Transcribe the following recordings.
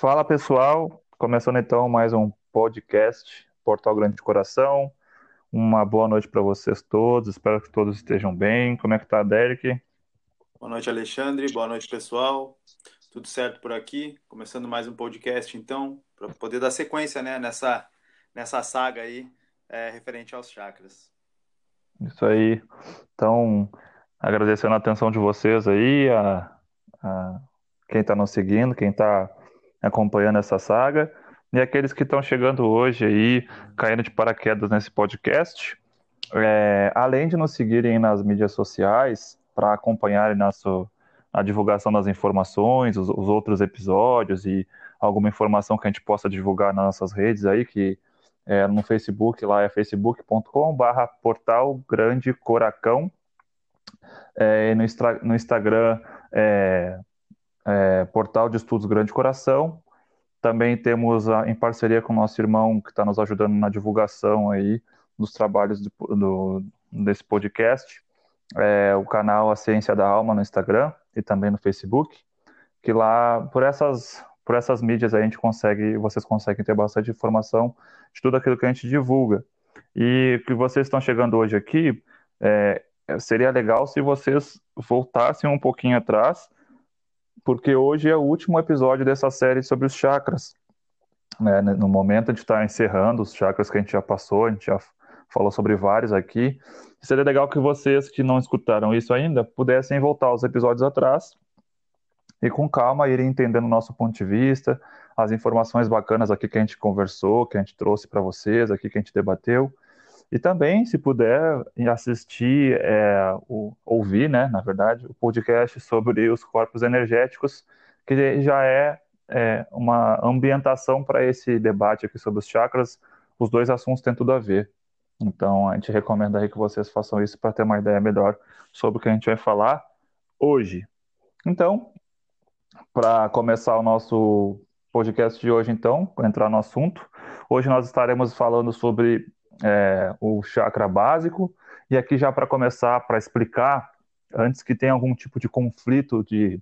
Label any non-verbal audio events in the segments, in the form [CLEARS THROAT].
Fala pessoal, começando então mais um podcast Portal Grande de Coração. Uma boa noite para vocês todos, espero que todos estejam bem. Como é que tá, Derek? Boa noite, Alexandre. Boa noite, pessoal. Tudo certo por aqui? Começando mais um podcast, então, para poder dar sequência né, nessa, nessa saga aí é, referente aos chakras. Isso aí. Então, agradecendo a atenção de vocês aí, a, a quem está nos seguindo, quem está acompanhando essa saga, e aqueles que estão chegando hoje aí, caindo de paraquedas nesse podcast. É, além de nos seguirem nas mídias sociais, para acompanharem nosso, a divulgação das informações, os, os, outros episódios e alguma informação que a gente possa divulgar nas nossas redes aí, que é, no Facebook lá é facebook.com barra portal grande coracão é, no, no, Instagram é, é, portal de estudos grande coração também temos a, em parceria com o nosso irmão que está nos ajudando na divulgação aí dos trabalhos do, do, desse podcast é, o canal A Ciência da Alma no Instagram e também no Facebook que lá por essas por essas mídias a gente consegue, vocês conseguem ter bastante informação de tudo aquilo que a gente divulga. E que vocês estão chegando hoje aqui, é, seria legal se vocês voltassem um pouquinho atrás, porque hoje é o último episódio dessa série sobre os chakras. Né? No momento a gente está encerrando os chakras que a gente já passou, a gente já falou sobre vários aqui. Seria legal que vocês que não escutaram isso ainda pudessem voltar aos episódios atrás e com calma ir entendendo o nosso ponto de vista, as informações bacanas aqui que a gente conversou, que a gente trouxe para vocês, aqui que a gente debateu. E também, se puder, assistir, é, o, ouvir, né, na verdade, o podcast sobre os corpos energéticos, que já é, é uma ambientação para esse debate aqui sobre os chakras. Os dois assuntos têm tudo a ver. Então, a gente recomenda aí que vocês façam isso para ter uma ideia melhor sobre o que a gente vai falar hoje. Então, para começar o nosso podcast de hoje, então, entrar no assunto. Hoje nós estaremos falando sobre é, o chakra básico, e aqui já para começar, para explicar, antes que tenha algum tipo de conflito de,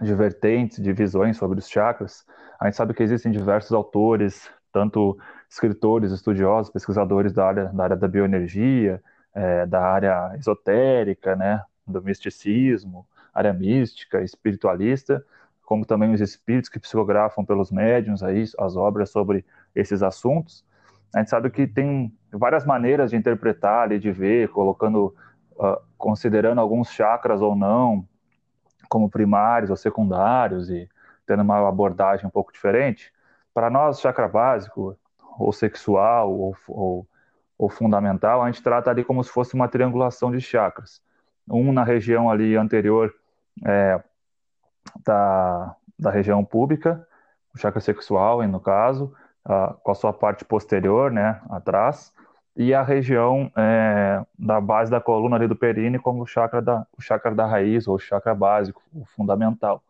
de vertentes, de visões sobre os chakras, a gente sabe que existem diversos autores, tanto escritores, estudiosos, pesquisadores da área da, área da bioenergia, é, da área esotérica, né, do misticismo, área mística, espiritualista, como também os espíritos que psicografam pelos médiums aí as obras sobre esses assuntos. A gente sabe que tem várias maneiras de interpretar e de ver, colocando, uh, considerando alguns chakras ou não como primários ou secundários e tendo uma abordagem um pouco diferente. Para nós, chakra básico, ou sexual, ou, ou, ou fundamental, a gente trata ali como se fosse uma triangulação de chakras. Um na região ali anterior é, da, da região pública, o chakra sexual, no caso, uh, com a sua parte posterior, né, atrás, e a região é, da base da coluna ali do períneo como o chakra da, o chakra da raiz, ou chakra básico, o fundamental.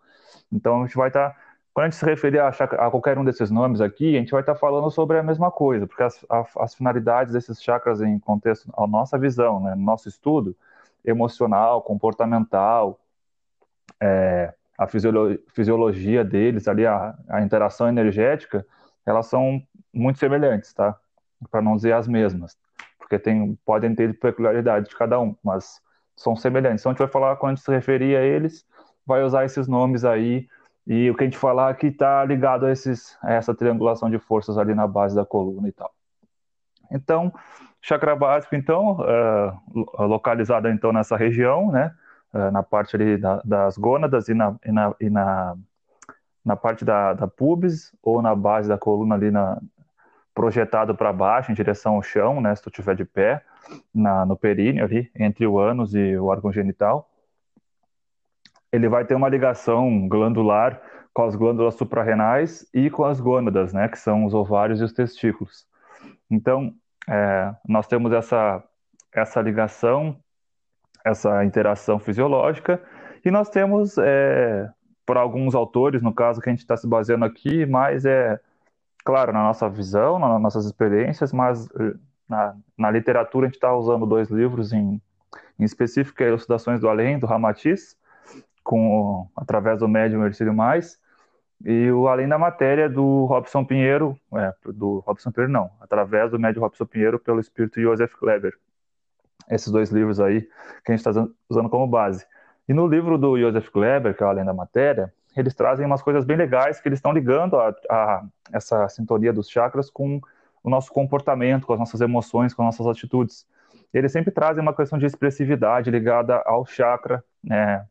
Então, a gente vai estar, tá, quando a gente se referir a, chakra, a, qualquer um desses nomes aqui, a gente vai estar tá falando sobre a mesma coisa, porque as, a, as finalidades desses chakras em contexto, a nossa visão, né, nosso estudo, emocional, comportamental, é, a fisiolo fisiologia deles, ali a, a, interação energética, elas são muito semelhantes, tá? Para não dizer as mesmas, porque tem, podem ter peculiaridades de cada um, mas são semelhantes. Então a gente vai falar, quando a gente se referir a eles, vai usar esses nomes aí, e o que a gente falar aqui está ligado a, esses, a essa triangulação de forças ali na base da coluna e tal. Então, chakra básico, então, uh, localizado então nessa região, né? uh, na parte ali da, das gônadas e na, e na, e na, na parte da, da pubis ou na base da coluna ali na, projetado para baixo em direção ao chão, né, se tu estiver de pé, na, no períneo ali, entre o ânus e o órgão genital. Ele vai ter uma ligação glandular com as glândulas suprarrenais e com as gônadas, né, que são os ovários e os testículos. Então, é, nós temos essa, essa ligação essa interação fisiológica. E nós temos, é, por alguns autores, no caso que a gente está se baseando aqui, mais é, claro, na nossa visão, nas nossas experiências, mas eh, na, na literatura a gente está usando dois livros em, em específico, é Elucidações do Além, do Ramatiz, com, através do médium Ercílio Mais, e o Além da Matéria do Robson Pinheiro, é, do Robson Pinheiro não, através do médio Robson Pinheiro pelo espírito Joseph Kleber. Esses dois livros aí que a gente está usando como base. E no livro do Joseph Kleber, que é Além da Matéria, eles trazem umas coisas bem legais que eles estão ligando a, a essa sintonia dos chakras com o nosso comportamento, com as nossas emoções, com as nossas atitudes. Eles sempre trazem uma questão de expressividade ligada ao chakra, né,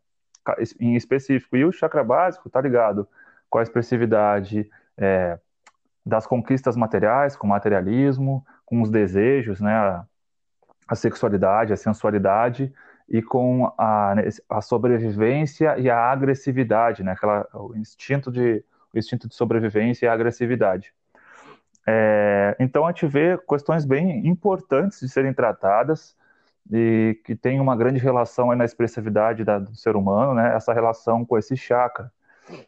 em específico. E o chakra básico está ligado com a expressividade é, das conquistas materiais, com o materialismo, com os desejos, né, a, a sexualidade, a sensualidade, e com a, a sobrevivência e a agressividade, né, aquela, o, instinto de, o instinto de sobrevivência e a agressividade. É, então a gente vê questões bem importantes de serem tratadas e que tem uma grande relação na expressividade da, do ser humano, né? Essa relação com esse chakra.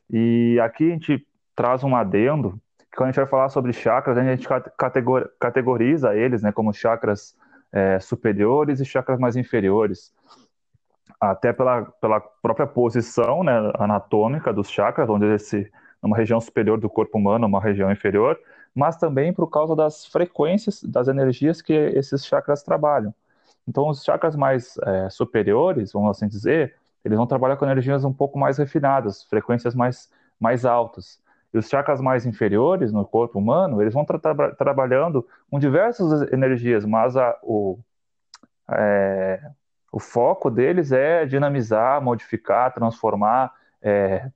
E aqui a gente traz um adendo que quando a gente vai falar sobre chakras, a gente categoriza eles, né, como chakras é, superiores e chakras mais inferiores. Até pela, pela própria posição né, anatômica dos chakras, onde esse, numa região superior do corpo humano, uma região inferior, mas também por causa das frequências, das energias que esses chakras trabalham. Então, os chakras mais é, superiores, vamos assim dizer, eles vão trabalhar com energias um pouco mais refinadas, frequências mais, mais altas. E os chakras mais inferiores no corpo humano, eles vão tra tra trabalhando com diversas energias, mas a, o, é, o foco deles é dinamizar, modificar, transformar, é,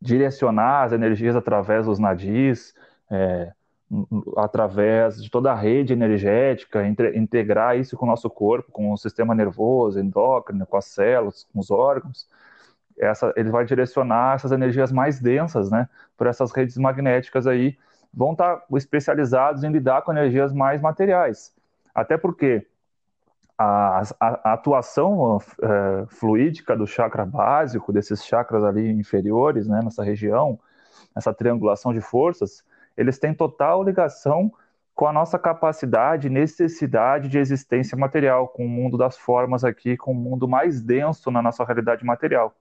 direcionar as energias através dos nadis, é, através de toda a rede energética, entre, integrar isso com o nosso corpo, com o sistema nervoso, endócrino, com as células, com os órgãos. Essa, ele vai direcionar essas energias mais densas, né, por essas redes magnéticas aí, vão estar especializados em lidar com energias mais materiais. Até porque a, a, a atuação é, fluídica do chakra básico, desses chakras ali inferiores, né, nessa região, essa triangulação de forças, eles têm total ligação com a nossa capacidade, necessidade de existência material, com o mundo das formas aqui, com o mundo mais denso na nossa realidade material.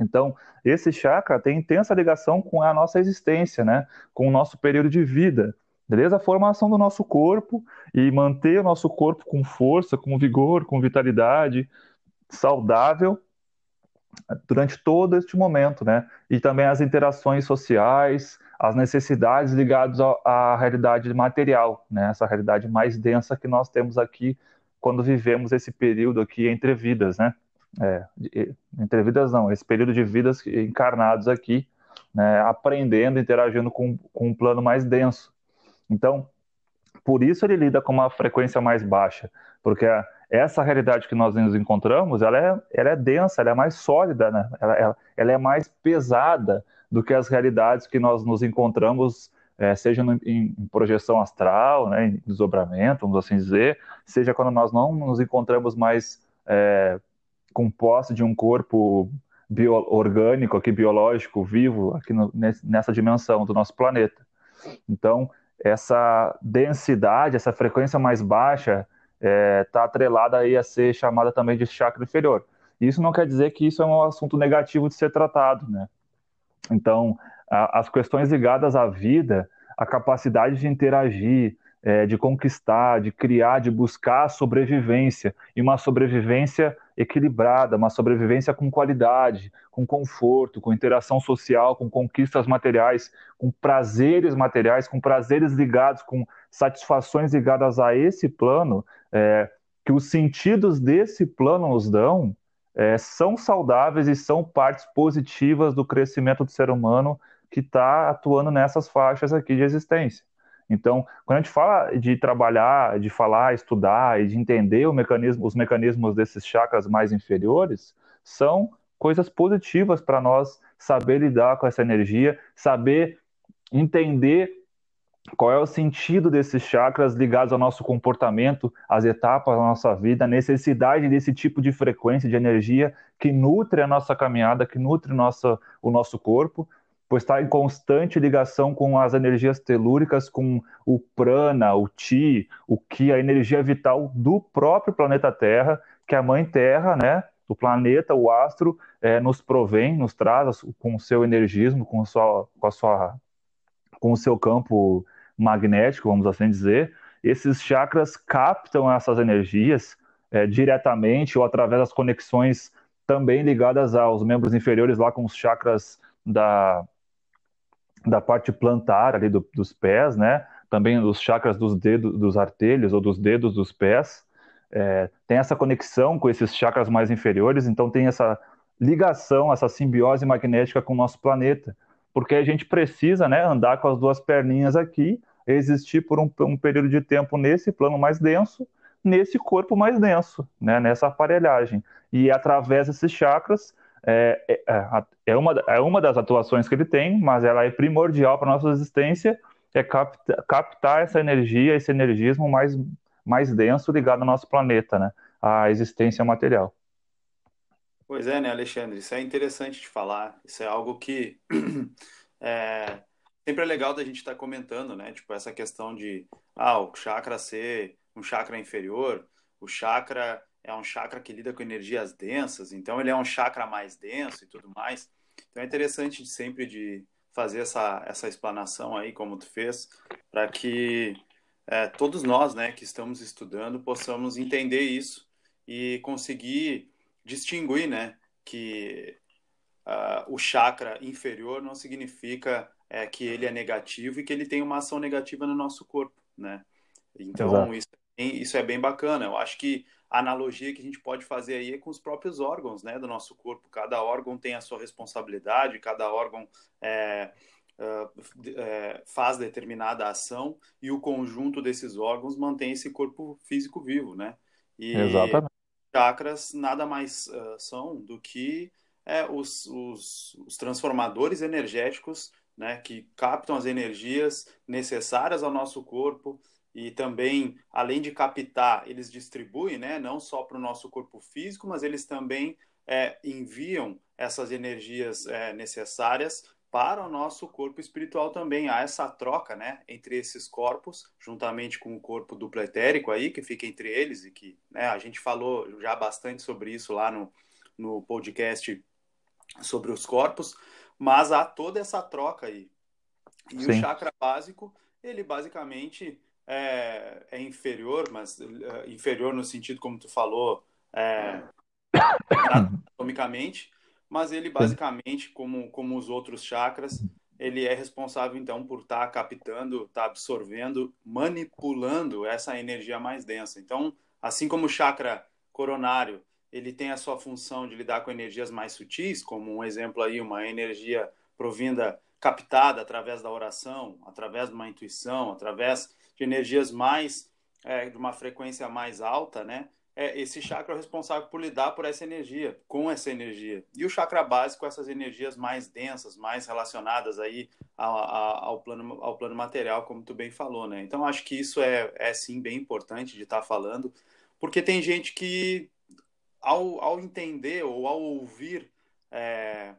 Então, esse chakra tem intensa ligação com a nossa existência, né? com o nosso período de vida. Desde a formação do nosso corpo e manter o nosso corpo com força, com vigor, com vitalidade, saudável, durante todo este momento, né? E também as interações sociais, as necessidades ligadas à realidade material, né? Essa realidade mais densa que nós temos aqui quando vivemos esse período aqui entre vidas, né? É, entre vidas não, esse período de vidas encarnados aqui, né? Aprendendo, interagindo com, com um plano mais denso. Então, por isso ele lida com uma frequência mais baixa, porque essa realidade que nós nos encontramos, ela é, ela é densa, ela é mais sólida, né? ela, ela, ela é mais pesada do que as realidades que nós nos encontramos, é, seja no, em, em, projeção astral, né, em desdobramento, vamos assim dizer, seja quando nós não nos encontramos mais é, com posse de um corpo bio, orgânico, aqui, biológico, vivo, aqui no, nessa dimensão do nosso planeta. Então, essa densidade, essa frequência mais baixa, está é, tá atrelada aí a ser chamada também de chakra inferior. Isso não quer dizer que isso é um assunto negativo de ser tratado, né? Então, a, as questões ligadas à vida, a capacidade de interagir, é, de conquistar, de criar, de buscar a sobrevivência, e uma sobrevivência equilibrada, uma sobrevivência com qualidade, com conforto, com interação social, com conquistas materiais, com prazeres materiais, com prazeres ligados, com satisfações ligadas a esse plano, é, que os sentidos desse plano nos dão, é, são saudáveis e são partes positivas do crescimento do ser humano que está atuando nessas faixas aqui de existência. Então, quando a gente fala de trabalhar, de falar, estudar e de entender mecanismo, os mecanismos desses chakras mais inferiores, são coisas positivas para nós saber lidar com essa energia, saber entender qual é o sentido desses chakras ligados ao nosso comportamento, às etapas da nossa vida, a necessidade desse tipo de frequência de energia que nutre a nossa caminhada, que nutre nossa, o nosso corpo, pois está em constante ligação com as energias telúricas, com o prana, o ti, o ki, a energia vital do próprio planeta Terra, que a Mãe Terra, né, O planeta, o astro, é, nos provém, nos traz com o seu energismo, com, sua, com, a sua, com o seu campo magnético, vamos assim dizer. Esses chakras captam essas energias é, diretamente ou através das conexões também ligadas aos membros inferiores, lá com os chakras da, da parte plantar ali do, dos pés, né? Também os chakras dos dedos, dos artelhos ou dos dedos dos pés. É, tem essa conexão com esses chakras mais inferiores, então tem essa ligação, essa simbiose magnética com o nosso planeta, porque a gente precisa, né, andar com as duas perninhas aqui, existir por um, um período de tempo nesse plano mais denso, nesse corpo mais denso, né, nessa aparelhagem. E através desses chakras, é, é, é, é, uma, é uma das atuações que ele tem, mas ela é primordial para a nossa existência, é capta, captar essa energia, esse energismo mais, mais denso ligado ao nosso planeta, né, à existência material. Pois é, né, Alexandre? Isso é interessante de falar. Isso é algo que [CLEARS THROAT] é, sempre é legal da gente estar tá comentando, né? Tipo, essa questão de ah, o chakra ser um chakra inferior, o chakra é um chakra que lida com energias densas, então ele é um chakra mais denso e tudo mais. Então é interessante sempre de fazer essa, essa explanação aí, como tu fez, para que é, todos nós, né, que estamos estudando, possamos entender isso e conseguir distinguir, né, que uh, o chakra inferior não significa é, que ele é negativo e que ele tem uma ação negativa no nosso corpo, né? Então isso, isso é bem bacana. Eu acho que analogia que a gente pode fazer aí é com os próprios órgãos, né, do nosso corpo. Cada órgão tem a sua responsabilidade, cada órgão é, é, faz determinada ação e o conjunto desses órgãos mantém esse corpo físico vivo, né? E Exatamente. chakras nada mais uh, são do que é, os, os, os transformadores energéticos né, que captam as energias necessárias ao nosso corpo e também, além de captar, eles distribuem, né, não só para o nosso corpo físico, mas eles também é, enviam essas energias é, necessárias para o nosso corpo espiritual também. Há essa troca né, entre esses corpos, juntamente com o corpo duplo etérico aí, que fica entre eles, e que né, a gente falou já bastante sobre isso lá no, no podcast sobre os corpos, mas há toda essa troca aí. E Sim. o chakra básico, ele basicamente é, é inferior, mas é, inferior no sentido como tu falou, é, anatomicamente, mas ele basicamente, como, como os outros chakras, ele é responsável então por estar tá captando, estar tá absorvendo, manipulando essa energia mais densa. Então, assim como o chakra coronário, ele tem a sua função de lidar com energias mais sutis, como um exemplo aí, uma energia provinda captada através da oração, através de uma intuição, através de energias mais é, de uma frequência mais alta, né? É, esse chakra é responsável por lidar por essa energia, com essa energia. E o chakra básico, essas energias mais densas, mais relacionadas aí ao, ao, plano, ao plano material, como tu bem falou, né? Então, acho que isso é, é sim bem importante de estar tá falando, porque tem gente que, ao, ao entender ou ao ouvir é,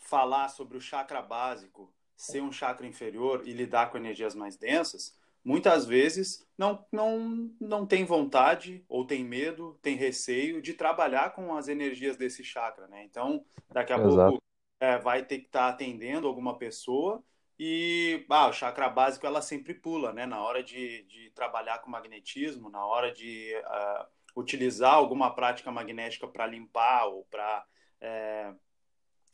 falar sobre o chakra básico ser um chakra inferior e lidar com energias mais densas, muitas vezes não, não, não tem vontade ou tem medo, tem receio de trabalhar com as energias desse chakra, né? Então, daqui a Exato. pouco é, vai ter que estar tá atendendo alguma pessoa e ah, o chakra básico ela sempre pula, né? Na hora de, de trabalhar com magnetismo, na hora de uh, utilizar alguma prática magnética para limpar ou para é,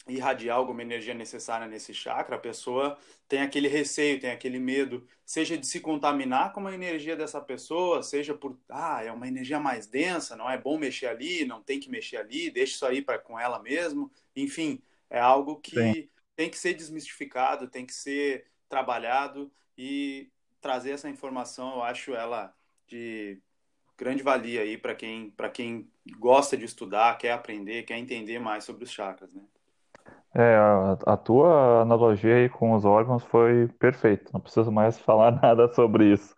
irradiar alguma energia necessária nesse chakra, a pessoa tem aquele receio, tem aquele medo, seja de se contaminar com a energia dessa pessoa, seja por, ah, é uma energia mais densa, não é bom mexer ali, não tem que mexer ali, deixa isso aí para com ela mesmo. Enfim, é algo que Sim. tem que ser desmistificado, tem que ser trabalhado e trazer essa informação, eu acho ela de grande valia aí para quem, quem gosta de estudar, quer aprender, quer entender mais sobre os chakras, né? É, a, a tua analogia aí com os órgãos foi perfeita. Não preciso mais [LAUGHS] falar nada sobre isso.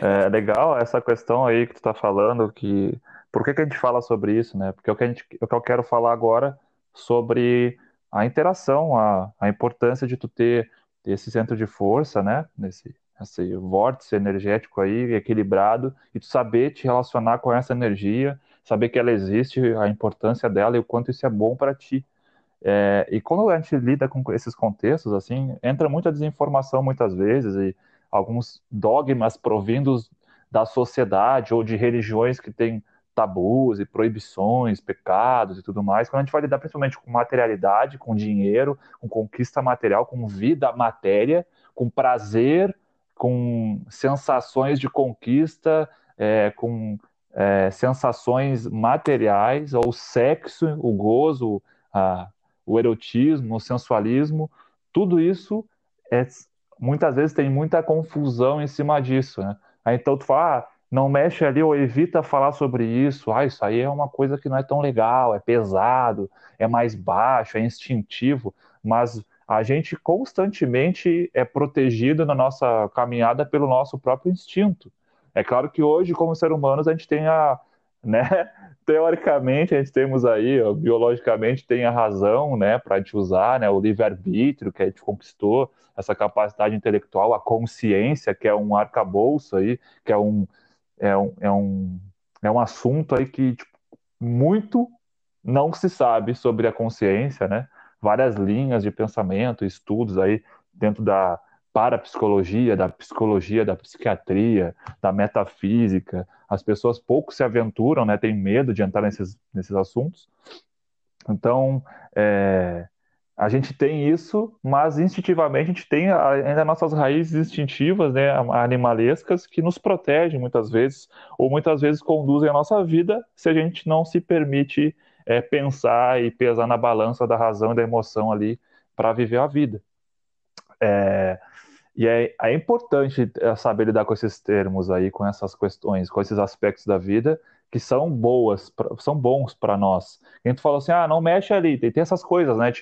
É legal essa questão aí que tu está falando, que por que que a gente fala sobre isso, né? Porque o que a gente, o que eu quero falar agora sobre a interação, a, a importância de tu ter esse centro de força, né? Nesse, esse vórtice energético aí equilibrado e tu saber te relacionar com essa energia saber que ela existe, a importância dela e o quanto isso é bom para ti. É, e quando a gente lida com esses contextos, assim, entra muita desinformação muitas vezes e alguns dogmas provindos da sociedade ou de religiões que têm tabus e proibições, pecados e tudo mais, quando a gente vai lidar principalmente com materialidade, com dinheiro, com conquista material, com vida matéria, com prazer, com sensações de conquista, é, com é, sensações materiais, ou sexo, o gozo, a, o erotismo, o sensualismo, tudo isso é, muitas vezes tem muita confusão em cima disso, né? Aí então tu fala, ah, não mexe ali ou evita falar sobre isso. Ah, isso aí é uma coisa que não é tão legal, é pesado, é mais baixo, é instintivo, mas a gente constantemente é protegido na nossa caminhada pelo nosso próprio instinto. É claro que hoje, como seres humanos, a gente tem a, né, [LAUGHS] teoricamente a gente temos aí, ó, biologicamente tem a razão, né, para a gente usar, né, o livre-arbítrio que a gente conquistou, essa capacidade intelectual, a consciência, que é um arcabouço aí, que é um, é um, é um, é um assunto aí que tipo, muito não se sabe sobre a consciência, né? Várias linhas de pensamento, estudos aí dentro da parapsicologia, da psicologia, da psiquiatria, da metafísica. As pessoas pouco se aventuram, né? Têm medo de entrar nesses, nesses assuntos. Então, é, a gente tem isso, mas instintivamente a gente tem ainda nossas raízes instintivas, né, animalescas, que nos protegem muitas vezes, ou muitas vezes conduzem a nossa vida se a gente não se permite é, pensar e pesar na balança da razão e da emoção ali para viver a vida. É, e é, é importante é, saber lidar com esses termos aí, com essas questões, com esses aspectos da vida, que são boas, são bons para nós. A gente fala assim, ah, não mexe ali, tem, tem essas coisas, né?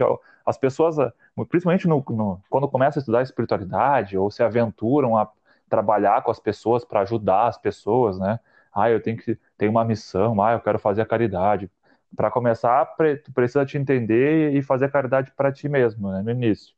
As pessoas, ah, principalmente no, no, quando começam a estudar espiritualidade ou se aventuram a trabalhar com as pessoas para ajudar as pessoas, né? Ah, eu tenho que ter uma missão, ah, eu quero fazer a caridade. Para começar, tu precisa te entender e fazer a caridade para ti mesmo, né, no início.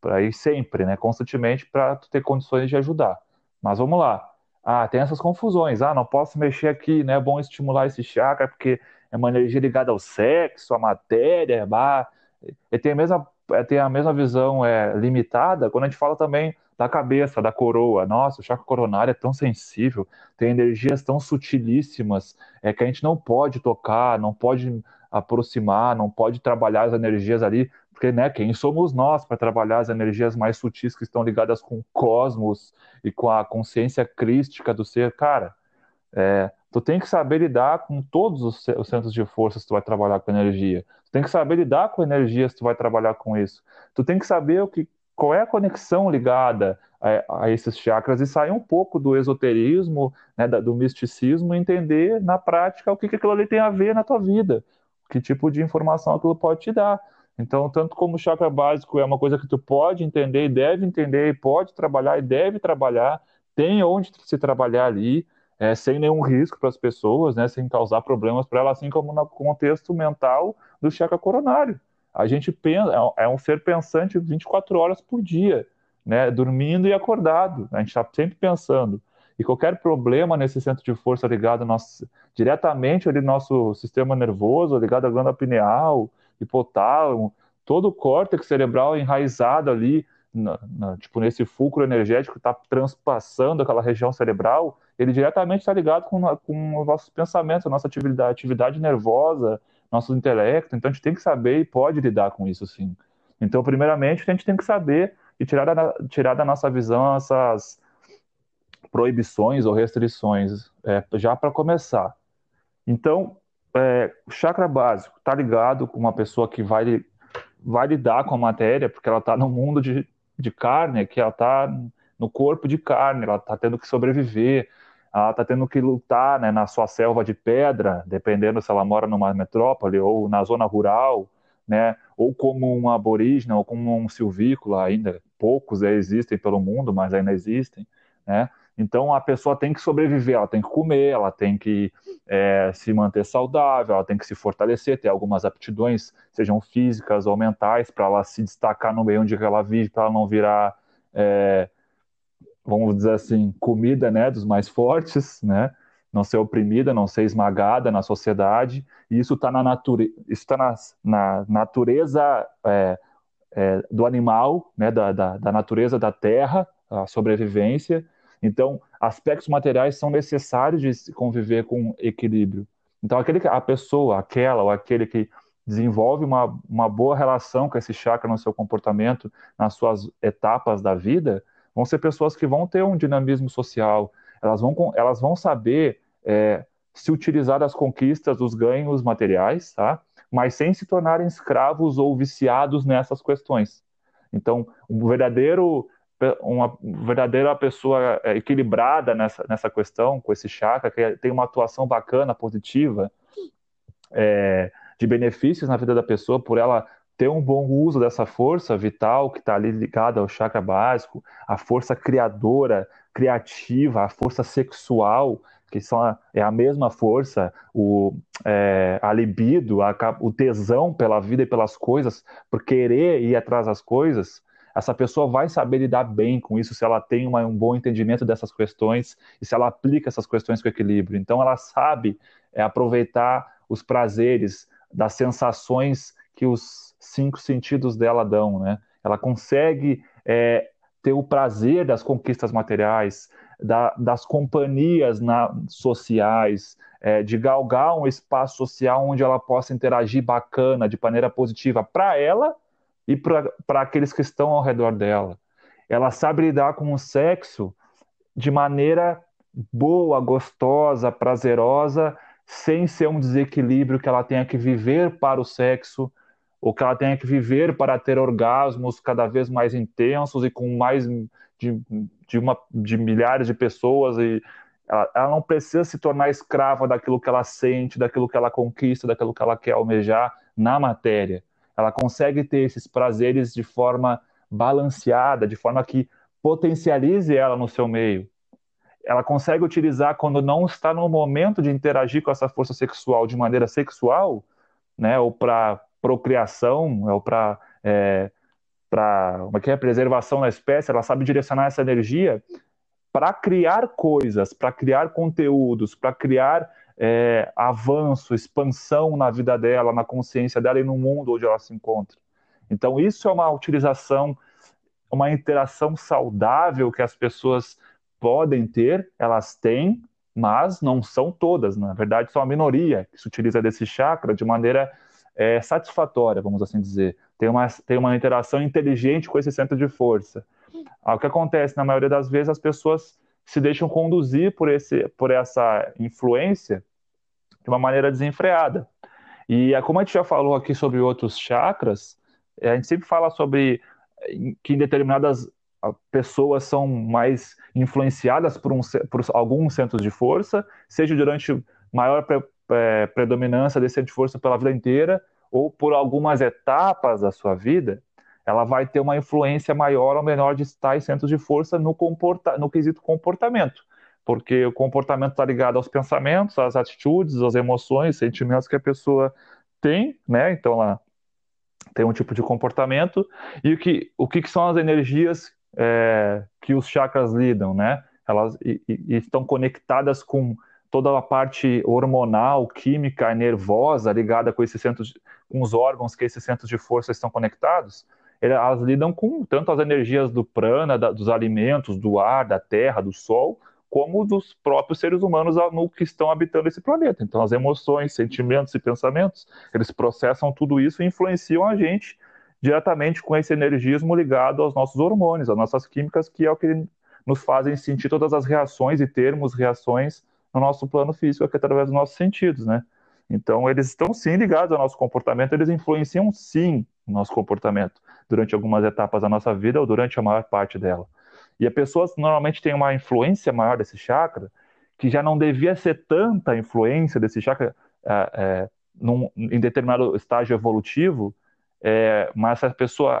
Para ir sempre, né, constantemente, para tu ter condições de ajudar. Mas vamos lá ah, tem essas confusões. Ah, não posso mexer aqui, né? É bom estimular esse chakra porque é uma energia ligada ao sexo, à matéria, bah. Ele tem a mesma, tem a mesma visão é, limitada quando a gente fala também da cabeça, da coroa. Nossa, o chakra coronário é tão sensível, tem energias tão sutilíssimas, é que a gente não pode tocar, não pode aproximar, não pode trabalhar as energias ali, porque né, quem somos nós para trabalhar as energias mais sutis que estão ligadas com o cosmos e com a consciência crística do ser? Cara, é, tu tem que saber lidar com todos os, os centros de força se tu vai trabalhar com energia. Tu tem que saber lidar com energia se tu vai trabalhar com isso. Tu tem que saber o que, qual é a conexão ligada a, a esses chakras e sair um pouco do esoterismo, né, do misticismo e entender na prática o que, que aquilo ali tem a ver na tua vida. Que tipo de informação aquilo pode te dar. Então, tanto como o chakra básico é uma coisa que tu pode entender e deve entender, e pode trabalhar e deve trabalhar, tem onde se trabalhar ali, é, sem nenhum risco para as pessoas, né, sem causar problemas para elas, assim como no contexto mental do chakra coronário. A gente pensa, é, é um ser pensante 24 horas por dia, né, dormindo e acordado. A gente está sempre pensando. E qualquer problema nesse centro de força ligado nosso, diretamente ali no nosso sistema nervoso, ligado à glândula pineal, hipotálamo, todo o córtex cerebral enraizado ali, na, na, tipo, nesse fulcro energético que está transpassando aquela região cerebral, ele diretamente está ligado com, com os nossos pensamentos, a nossa atividade, atividade nervosa, nosso intelecto. Então a gente tem que saber e pode lidar com isso sim. Então, primeiramente, a gente tem que saber e tirar da, tirar da nossa visão essas proibições ou restrições, é, já para começar. Então, é, o chakra básico está ligado com uma pessoa que vai, vai lidar com a matéria, porque ela está no mundo de, de carne, que ela está no corpo de carne, ela está tendo que sobreviver, ela está tendo que lutar né, na sua selva de pedra, dependendo se ela mora numa metrópole ou na zona rural, né, ou como um aborígene, ou como um silvícola, ainda poucos existem pelo mundo, mas ainda existem, né, então a pessoa tem que sobreviver, ela tem que comer, ela tem que é, se manter saudável, ela tem que se fortalecer, ter algumas aptidões, sejam físicas ou mentais, para ela se destacar no meio onde ela vive, para ela não virar, é, vamos dizer assim, comida né, dos mais fortes, né? não ser oprimida, não ser esmagada na sociedade, e isso está na, nature... tá na, na natureza é, é, do animal, né, da, da, da natureza da terra, a sobrevivência. Então, aspectos materiais são necessários de conviver com equilíbrio. Então, aquele, a pessoa, aquela ou aquele que desenvolve uma, uma boa relação com esse chakra no seu comportamento, nas suas etapas da vida, vão ser pessoas que vão ter um dinamismo social, elas vão, elas vão saber é, se utilizar das conquistas, dos ganhos materiais, tá? mas sem se tornarem escravos ou viciados nessas questões. Então, um verdadeiro uma verdadeira pessoa é, equilibrada nessa, nessa questão, com esse chakra, que tem uma atuação bacana, positiva, é, de benefícios na vida da pessoa, por ela ter um bom uso dessa força vital que está ali ligada ao chakra básico, a força criadora, criativa, a força sexual, que são a, é a mesma força, o, é, a libido, a, o tesão pela vida e pelas coisas, por querer ir atrás das coisas, essa pessoa vai saber lidar bem com isso se ela tem uma, um bom entendimento dessas questões e se ela aplica essas questões com equilíbrio. Então, ela sabe é, aproveitar os prazeres das sensações que os cinco sentidos dela dão, né? Ela consegue é, ter o prazer das conquistas materiais, da, das companhias na, sociais, é, de galgar um espaço social onde ela possa interagir bacana, de maneira positiva para ela e para aqueles que estão ao redor dela. Ela sabe lidar com o sexo de maneira boa, gostosa, prazerosa, sem ser um desequilíbrio que ela tenha que viver para o sexo, ou que ela tenha que viver para ter orgasmos cada vez mais intensos e com mais de, de, uma, de milhares de pessoas. E ela, ela não precisa se tornar escrava daquilo que ela sente, daquilo que ela conquista, daquilo que ela quer almejar na matéria ela consegue ter esses prazeres de forma balanceada, de forma que potencialize ela no seu meio. Ela consegue utilizar quando não está no momento de interagir com essa força sexual de maneira sexual, né, ou para procriação, ou para é, para uma é, é preservação da espécie, ela sabe direcionar essa energia para criar coisas, para criar conteúdos, para criar é, avanço, expansão na vida dela, na consciência dela e no mundo onde ela se encontra. Então, isso é uma utilização, uma interação saudável que as pessoas podem ter, elas têm, mas não são todas. Na verdade, são a minoria que se utiliza desse chakra de maneira é, satisfatória, vamos assim dizer. Tem uma, tem uma interação inteligente com esse centro de força. O que acontece, na maioria das vezes, as pessoas se deixam conduzir por, esse, por essa influência de uma maneira desenfreada. E é como a gente já falou aqui sobre outros chakras, é, a gente sempre fala sobre que determinadas ah, pessoas são mais influenciadas por, um, por alguns centros de força, seja durante maior pre, é, predominância desse centro de força pela vida inteira, ou por algumas etapas da sua vida, ela vai ter uma influência maior ou menor de tais centros de força no, comporta no quesito comportamento, porque o comportamento está ligado aos pensamentos, às atitudes, às emoções, sentimentos que a pessoa tem, né? Então ela tem um tipo de comportamento e o que, o que, são as energias é, que os chakras lidam, né? Elas e, e estão conectadas com toda a parte hormonal, química, nervosa ligada com esses centros, com os órgãos que esses centros de força estão conectados elas lidam com tanto as energias do prana, da, dos alimentos, do ar, da terra, do sol, como dos próprios seres humanos no que estão habitando esse planeta. Então, as emoções, sentimentos e pensamentos, eles processam tudo isso e influenciam a gente diretamente com esse energismo ligado aos nossos hormônios, às nossas químicas, que é o que nos fazem sentir todas as reações e termos reações no nosso plano físico, é através dos nossos sentidos, né? Então, eles estão sim ligados ao nosso comportamento, eles influenciam sim o nosso comportamento durante algumas etapas da nossa vida ou durante a maior parte dela. E a pessoa normalmente tem uma influência maior desse chakra, que já não devia ser tanta influência desse chakra é, é, num, em determinado estágio evolutivo, é, mas a pessoa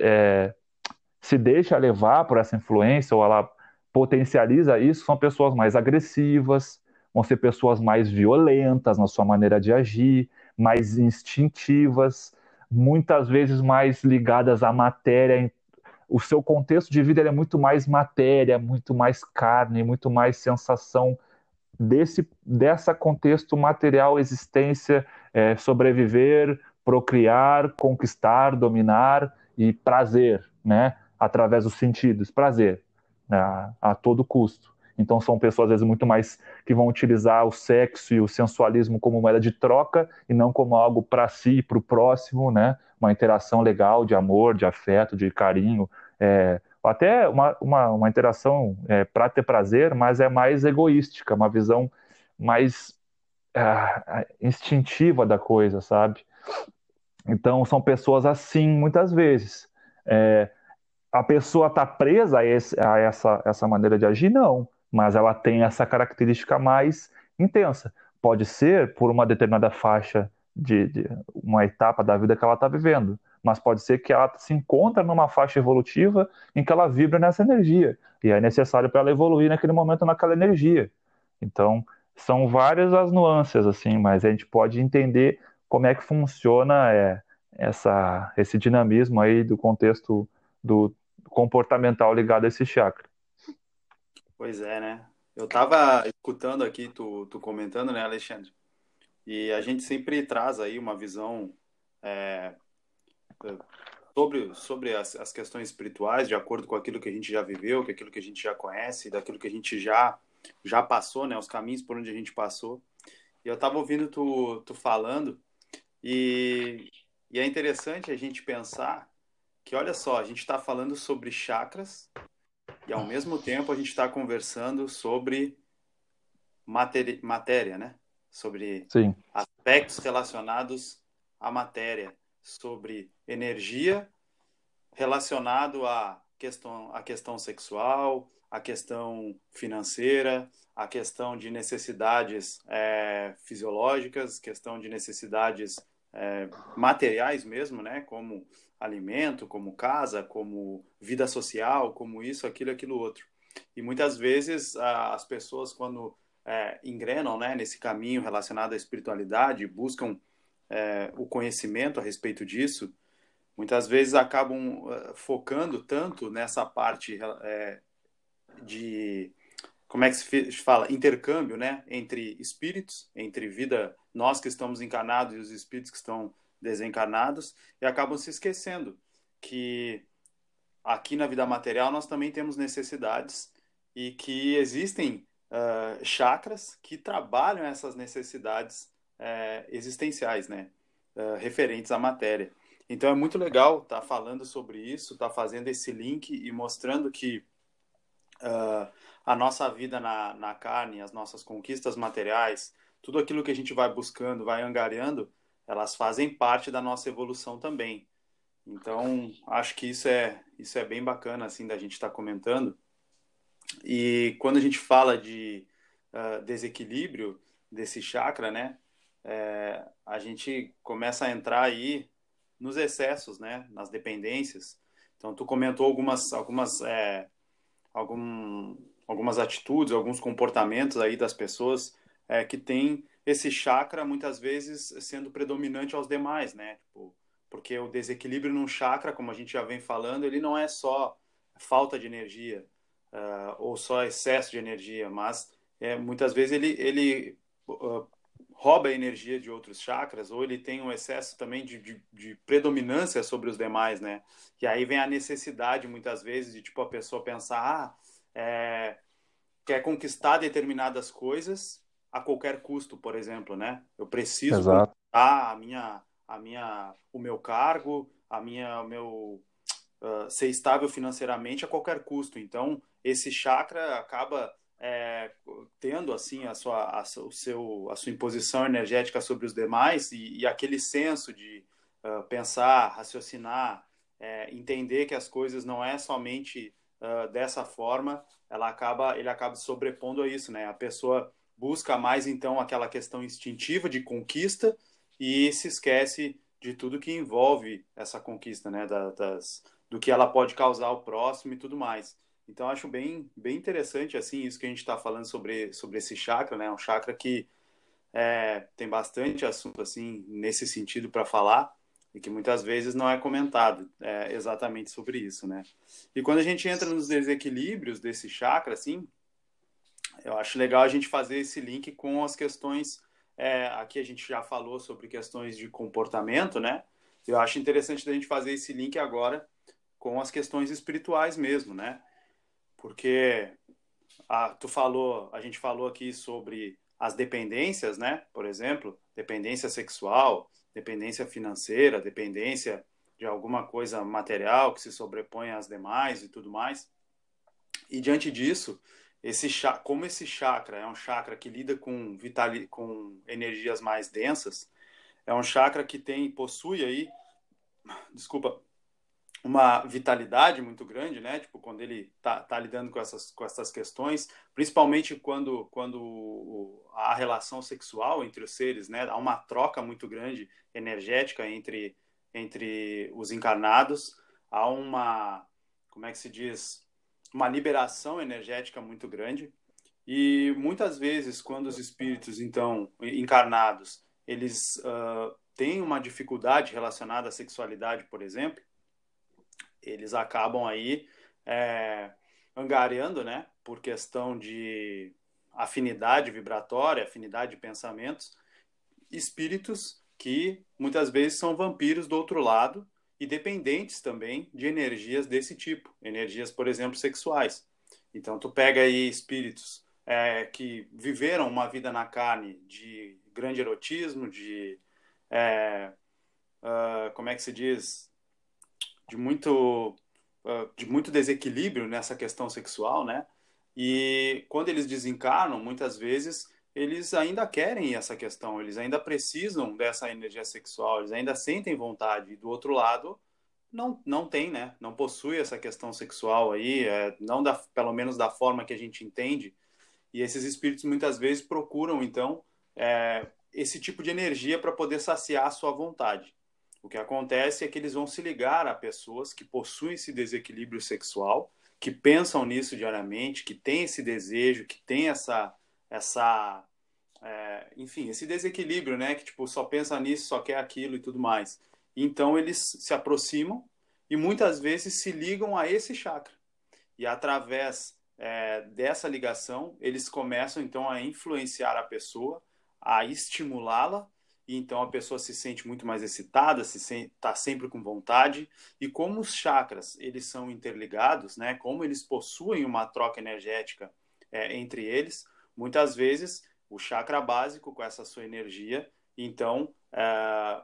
é, se deixa levar por essa influência ou ela potencializa isso, são pessoas mais agressivas, vão ser pessoas mais violentas na sua maneira de agir, mais instintivas, muitas vezes mais ligadas à matéria. O seu contexto de vida é muito mais matéria, muito mais carne, muito mais sensação desse dessa contexto material, existência, é, sobreviver, procriar, conquistar, dominar e prazer, né? Através dos sentidos, prazer, né? a, a todo custo. Então são pessoas às vezes muito mais que vão utilizar o sexo e o sensualismo como moeda de troca e não como algo para si, para o próximo, né? Uma interação legal de amor, de afeto, de carinho, é, até uma, uma, uma interação é, para ter prazer, mas é mais egoística, uma visão mais ah, instintiva da coisa, sabe? Então são pessoas assim muitas vezes. É, a pessoa está presa a, esse, a, essa, essa maneira de agir? Não mas ela tem essa característica mais intensa. Pode ser por uma determinada faixa de, de uma etapa da vida que ela está vivendo, mas pode ser que ela se encontra numa faixa evolutiva em que ela vibra nessa energia e é necessário para ela evoluir naquele momento naquela energia. Então são várias as nuances assim, mas a gente pode entender como é que funciona é, essa, esse dinamismo aí do contexto do comportamental ligado a esse chakra. Pois é, né? Eu estava escutando aqui tu, tu comentando, né, Alexandre? E a gente sempre traz aí uma visão é, sobre, sobre as, as questões espirituais, de acordo com aquilo que a gente já viveu, com aquilo que a gente já conhece, daquilo que a gente já, já passou, né? Os caminhos por onde a gente passou. E eu estava ouvindo tu, tu falando, e, e é interessante a gente pensar que, olha só, a gente está falando sobre chakras, e ao mesmo tempo a gente está conversando sobre matéria, matéria, né? Sobre Sim. aspectos relacionados à matéria, sobre energia relacionado à questão, à questão sexual, à questão financeira, à questão de necessidades é, fisiológicas, questão de necessidades é, materiais mesmo, né? Como alimento, como casa, como vida social, como isso, aquilo, aquilo outro. E muitas vezes as pessoas quando é, engrenam né, nesse caminho relacionado à espiritualidade, buscam é, o conhecimento a respeito disso, muitas vezes acabam uh, focando tanto nessa parte é, de como é que se fala? Intercâmbio, né, entre espíritos, entre vida nós que estamos encarnados e os espíritos que estão desencarnados e acabam se esquecendo que aqui na vida material nós também temos necessidades e que existem uh, chakras que trabalham essas necessidades uh, existenciais, né, uh, referentes à matéria. Então é muito legal estar tá falando sobre isso, estar tá fazendo esse link e mostrando que a nossa vida na, na carne, as nossas conquistas materiais, tudo aquilo que a gente vai buscando, vai angariando, elas fazem parte da nossa evolução também. Então, acho que isso é, isso é bem bacana, assim, da gente estar tá comentando. E quando a gente fala de uh, desequilíbrio desse chakra, né, é, a gente começa a entrar aí nos excessos, né, nas dependências. Então, tu comentou algumas, algumas, é, algum, algumas atitudes, alguns comportamentos aí das pessoas é, que têm esse chakra muitas vezes sendo predominante aos demais, né? Tipo, porque o desequilíbrio num chakra, como a gente já vem falando, ele não é só falta de energia uh, ou só excesso de energia, mas é, muitas vezes ele, ele uh, rouba a energia de outros chakras ou ele tem um excesso também de, de, de, predominância sobre os demais, né? E aí vem a necessidade muitas vezes de tipo a pessoa pensar, ah, é, quer conquistar determinadas coisas a qualquer custo, por exemplo, né? Eu preciso Exato. a minha, a minha, o meu cargo, a minha, o meu uh, ser estável financeiramente a qualquer custo. Então, esse chakra acaba é, tendo assim a sua, a, o seu, a sua imposição energética sobre os demais e, e aquele senso de uh, pensar, raciocinar, é, entender que as coisas não é somente dessa forma, ela acaba, ele acaba sobrepondo a isso, né? A pessoa busca mais então aquela questão instintiva de conquista e se esquece de tudo que envolve essa conquista, né, das, do que ela pode causar ao próximo e tudo mais. Então acho bem, bem interessante assim isso que a gente está falando sobre, sobre esse chakra, né, um chakra que é, tem bastante assunto assim nesse sentido para falar e que muitas vezes não é comentado é, exatamente sobre isso, né? E quando a gente entra nos desequilíbrios desse chakra, assim, eu acho legal a gente fazer esse link com as questões. É, aqui a gente já falou sobre questões de comportamento, né? Eu acho interessante a gente fazer esse link agora com as questões espirituais mesmo, né? Porque a, tu falou, a gente falou aqui sobre as dependências, né? Por exemplo, dependência sexual, dependência financeira, dependência de alguma coisa material que se sobrepõe às demais e tudo mais. E diante disso, esse como esse chakra é um chakra que lida com vitali, com energias mais densas, é um chakra que tem possui aí, desculpa, uma vitalidade muito grande, né? Tipo, quando ele tá, tá lidando com essas, com essas questões, principalmente quando, quando há relação sexual entre os seres, né? Há uma troca muito grande energética entre, entre os encarnados, há uma, como é que se diz? Uma liberação energética muito grande. E muitas vezes, quando os espíritos, então, encarnados, eles uh, têm uma dificuldade relacionada à sexualidade, por exemplo, eles acabam aí é, angariando, né, por questão de afinidade vibratória, afinidade de pensamentos, espíritos que muitas vezes são vampiros do outro lado e dependentes também de energias desse tipo, energias, por exemplo, sexuais. Então, tu pega aí espíritos é, que viveram uma vida na carne de grande erotismo, de é, uh, como é que se diz, de muito, uh, de muito desequilíbrio nessa questão sexual, né? E quando eles desencarnam, muitas vezes eles ainda querem essa questão, eles ainda precisam dessa energia sexual, eles ainda sentem vontade. E do outro lado, não, não tem, né? Não possui essa questão sexual aí, é, não da, pelo menos da forma que a gente entende. E esses espíritos muitas vezes procuram, então, é, esse tipo de energia para poder saciar a sua vontade. O que acontece é que eles vão se ligar a pessoas que possuem esse desequilíbrio sexual, que pensam nisso diariamente, que têm esse desejo, que têm essa, essa é, enfim, esse desequilíbrio, né? Que tipo só pensa nisso, só quer aquilo e tudo mais. Então eles se aproximam e muitas vezes se ligam a esse chakra. E através é, dessa ligação, eles começam então a influenciar a pessoa, a estimulá-la e então a pessoa se sente muito mais excitada, se está sempre com vontade. E como os chakras eles são interligados, né? Como eles possuem uma troca energética é, entre eles, muitas vezes o chakra básico com essa sua energia, então é,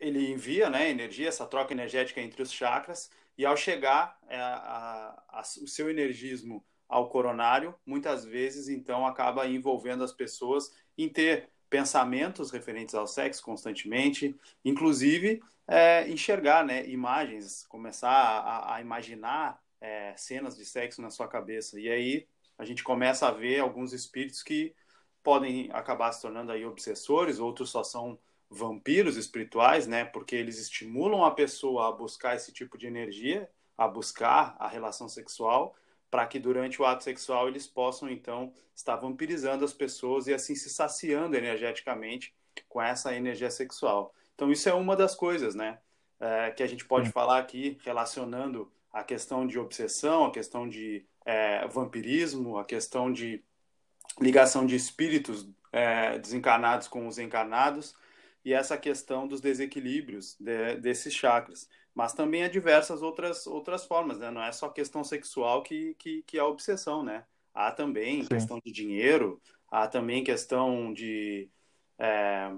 ele envia, né, energia, essa troca energética entre os chakras e ao chegar é, a, a, o seu energismo ao coronário, muitas vezes então acaba envolvendo as pessoas em ter pensamentos referentes ao sexo constantemente, inclusive é, enxergar né, imagens, começar a, a imaginar é, cenas de sexo na sua cabeça. E aí a gente começa a ver alguns espíritos que podem acabar se tornando aí obsessores, outros só são vampiros espirituais, né? Porque eles estimulam a pessoa a buscar esse tipo de energia, a buscar a relação sexual, para que durante o ato sexual eles possam então estar vampirizando as pessoas e assim se saciando energeticamente com essa energia sexual. Então isso é uma das coisas, né, é, que a gente pode Sim. falar aqui relacionando a questão de obsessão, a questão de é, vampirismo, a questão de ligação de espíritos é, desencarnados com os encarnados e essa questão dos desequilíbrios de, desses chakras mas também há diversas outras, outras formas, né? Não é só questão sexual que, que, que é a obsessão, né? Há também Sim. questão de dinheiro, há também questão de, é,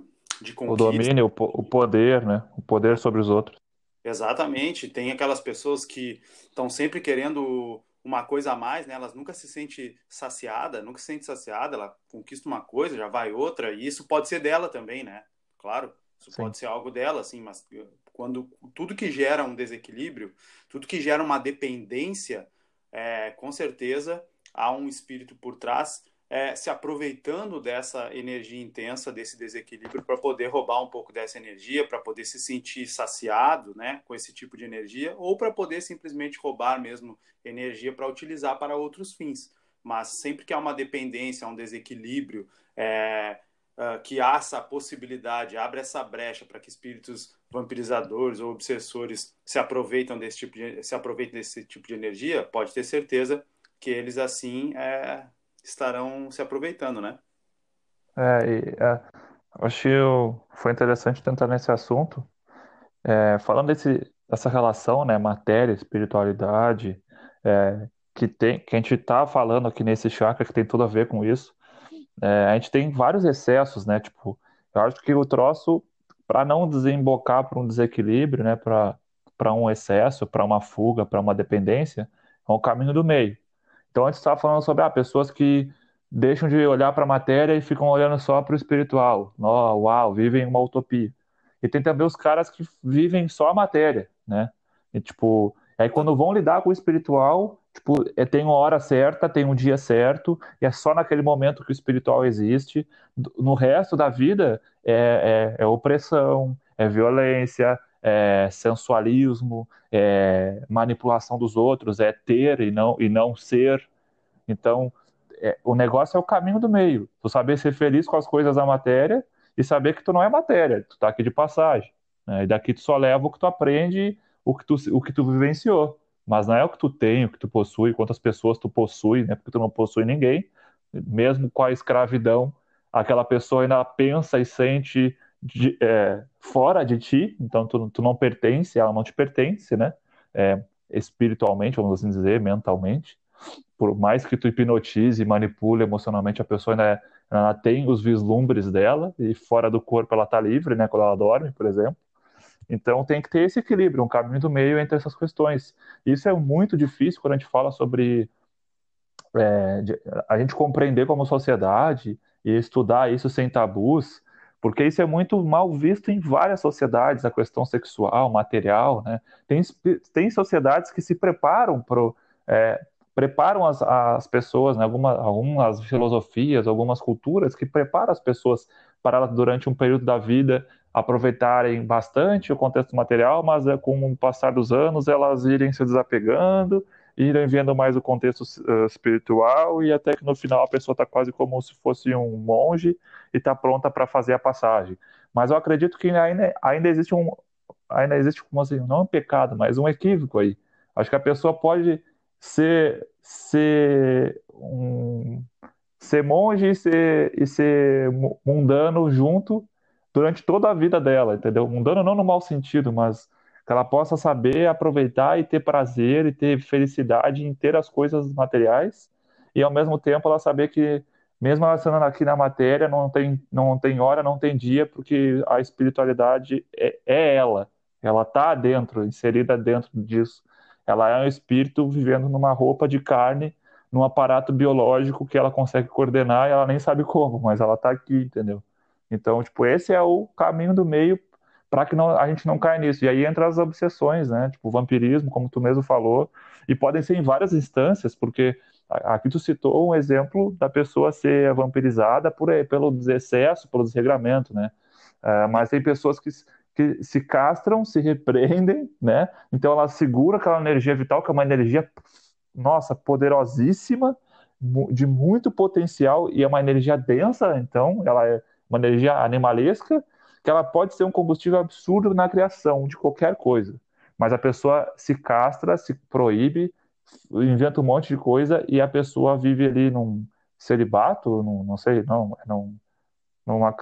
de conquista. O domínio, o poder, né? O poder sobre os outros. Exatamente. Tem aquelas pessoas que estão sempre querendo uma coisa a mais, né? Elas nunca se sente saciada, nunca se sente saciada, ela conquista uma coisa, já vai outra, e isso pode ser dela também, né? Claro, isso Sim. pode ser algo dela, assim, mas quando tudo que gera um desequilíbrio, tudo que gera uma dependência, é, com certeza há um espírito por trás é, se aproveitando dessa energia intensa, desse desequilíbrio, para poder roubar um pouco dessa energia, para poder se sentir saciado né, com esse tipo de energia, ou para poder simplesmente roubar mesmo energia para utilizar para outros fins. Mas sempre que há uma dependência, um desequilíbrio, é, uh, que há essa possibilidade, abre essa brecha para que espíritos vampirizadores ou obsessores se aproveitam desse tipo de, se aproveitem desse tipo de energia, pode ter certeza que eles assim é, estarão se aproveitando, né? É, e, é, acho que foi interessante tentar nesse assunto, é, falando desse, dessa relação, né, matéria, espiritualidade, é, que tem, que a gente está falando aqui nesse chakra que tem tudo a ver com isso. É, a gente tem vários excessos, né? Tipo, eu acho que o troço, para não desembocar para um desequilíbrio, né? Para um excesso, para uma fuga, para uma dependência, é um caminho do meio. Então, antes estava falando sobre ah, pessoas que deixam de olhar para a matéria e ficam olhando só para o espiritual. Oh, uau, vivem uma utopia. E tem também os caras que vivem só a matéria, né? E, tipo, aí quando vão lidar com o espiritual, Tipo, é, tem uma hora certa, tem um dia certo, e é só naquele momento que o espiritual existe. No resto da vida é, é, é opressão, é violência, é sensualismo, é manipulação dos outros, é ter e não, e não ser. Então, é, o negócio é o caminho do meio. Tu saber ser feliz com as coisas da matéria e saber que tu não é matéria, tu tá aqui de passagem. Né? E daqui tu só leva o que tu aprende, o que tu, o que tu vivenciou mas não é o que tu tem, o que tu possui, quantas pessoas tu possui, né? Porque tu não possui ninguém, mesmo com a escravidão, aquela pessoa ainda pensa e sente de, é, fora de ti, então tu, tu, não pertence, ela não te pertence, né? É, espiritualmente, vamos assim dizer, mentalmente. Por mais que tu hipnotize e manipule emocionalmente, a pessoa ainda, é, tem os vislumbres dela e fora do corpo ela tá livre, né? Quando ela dorme, por exemplo. Então tem que ter esse equilíbrio, um caminho do meio entre essas questões. Isso é muito difícil quando a gente fala sobre é, a gente compreender como sociedade e estudar isso sem tabus, porque isso é muito mal visto em várias sociedades, a questão sexual, material, né? Tem, tem sociedades que se preparam para é, preparam as, as pessoas, né? algumas, algumas filosofias, algumas culturas que preparam as pessoas para durante um período da vida aproveitarem bastante o contexto material, mas é, com o passar dos anos elas irem se desapegando, irem vendo mais o contexto uh, espiritual e até que no final a pessoa está quase como se fosse um monge e está pronta para fazer a passagem. Mas eu acredito que ainda, ainda existe um ainda existe como assim, não um pecado, mas um equívoco aí. Acho que a pessoa pode ser ser um ser monge e ser, e ser mundano junto durante toda a vida dela, entendeu? Mundano não no mau sentido, mas que ela possa saber aproveitar e ter prazer e ter felicidade em ter as coisas materiais e ao mesmo tempo ela saber que mesmo ela sendo aqui na matéria não tem não tem hora, não tem dia, porque a espiritualidade é, é ela, ela está dentro, inserida dentro disso. Ela é um espírito vivendo numa roupa de carne, num aparato biológico que ela consegue coordenar e ela nem sabe como, mas ela está aqui, entendeu? Então, tipo, esse é o caminho do meio para que não, a gente não caia nisso. E aí entra as obsessões, né? Tipo, vampirismo, como tu mesmo falou, e podem ser em várias instâncias, porque aqui tu citou um exemplo da pessoa ser vampirizada por, eh, pelo excesso, pelo desregramento, né? Uh, mas tem pessoas que, que se castram, se repreendem, né? Então ela segura aquela energia vital, que é uma energia, nossa, poderosíssima, de muito potencial e é uma energia densa, então ela é uma energia animalesca, que ela pode ser um combustível absurdo na criação de qualquer coisa. Mas a pessoa se castra, se proíbe, inventa um monte de coisa e a pessoa vive ali num celibato, num, não sei, não, não, numa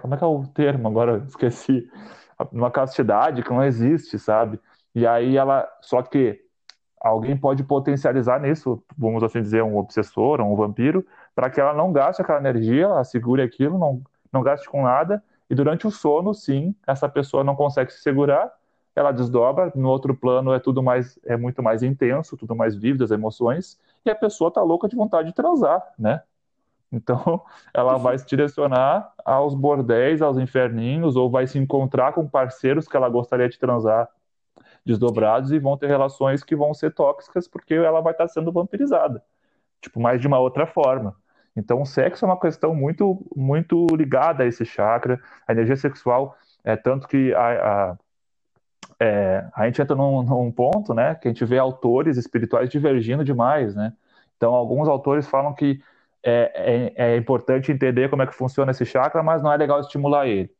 como é que é o termo agora? Esqueci. Numa castidade que não existe, sabe? E aí ela, só que alguém pode potencializar nisso, vamos assim dizer, um obsessor, um vampiro, para que ela não gaste aquela energia, ela segure aquilo, não, não gaste com nada, e durante o sono, sim, essa pessoa não consegue se segurar, ela desdobra, no outro plano é tudo mais, é muito mais intenso, tudo mais vívido, as emoções, e a pessoa tá louca de vontade de transar, né? Então, [LAUGHS] ela vai se direcionar aos bordéis, aos inferninhos, ou vai se encontrar com parceiros que ela gostaria de transar desdobrados e vão ter relações que vão ser tóxicas porque ela vai estar sendo vampirizada, tipo, mais de uma outra forma. Então, o sexo é uma questão muito, muito ligada a esse chakra. A energia sexual é tanto que a, a, é, a gente entra num, num, ponto, né, que a gente vê autores espirituais divergindo demais, né? Então, alguns autores falam que é, é, é importante entender como é que funciona esse chakra, mas não é legal estimular ele.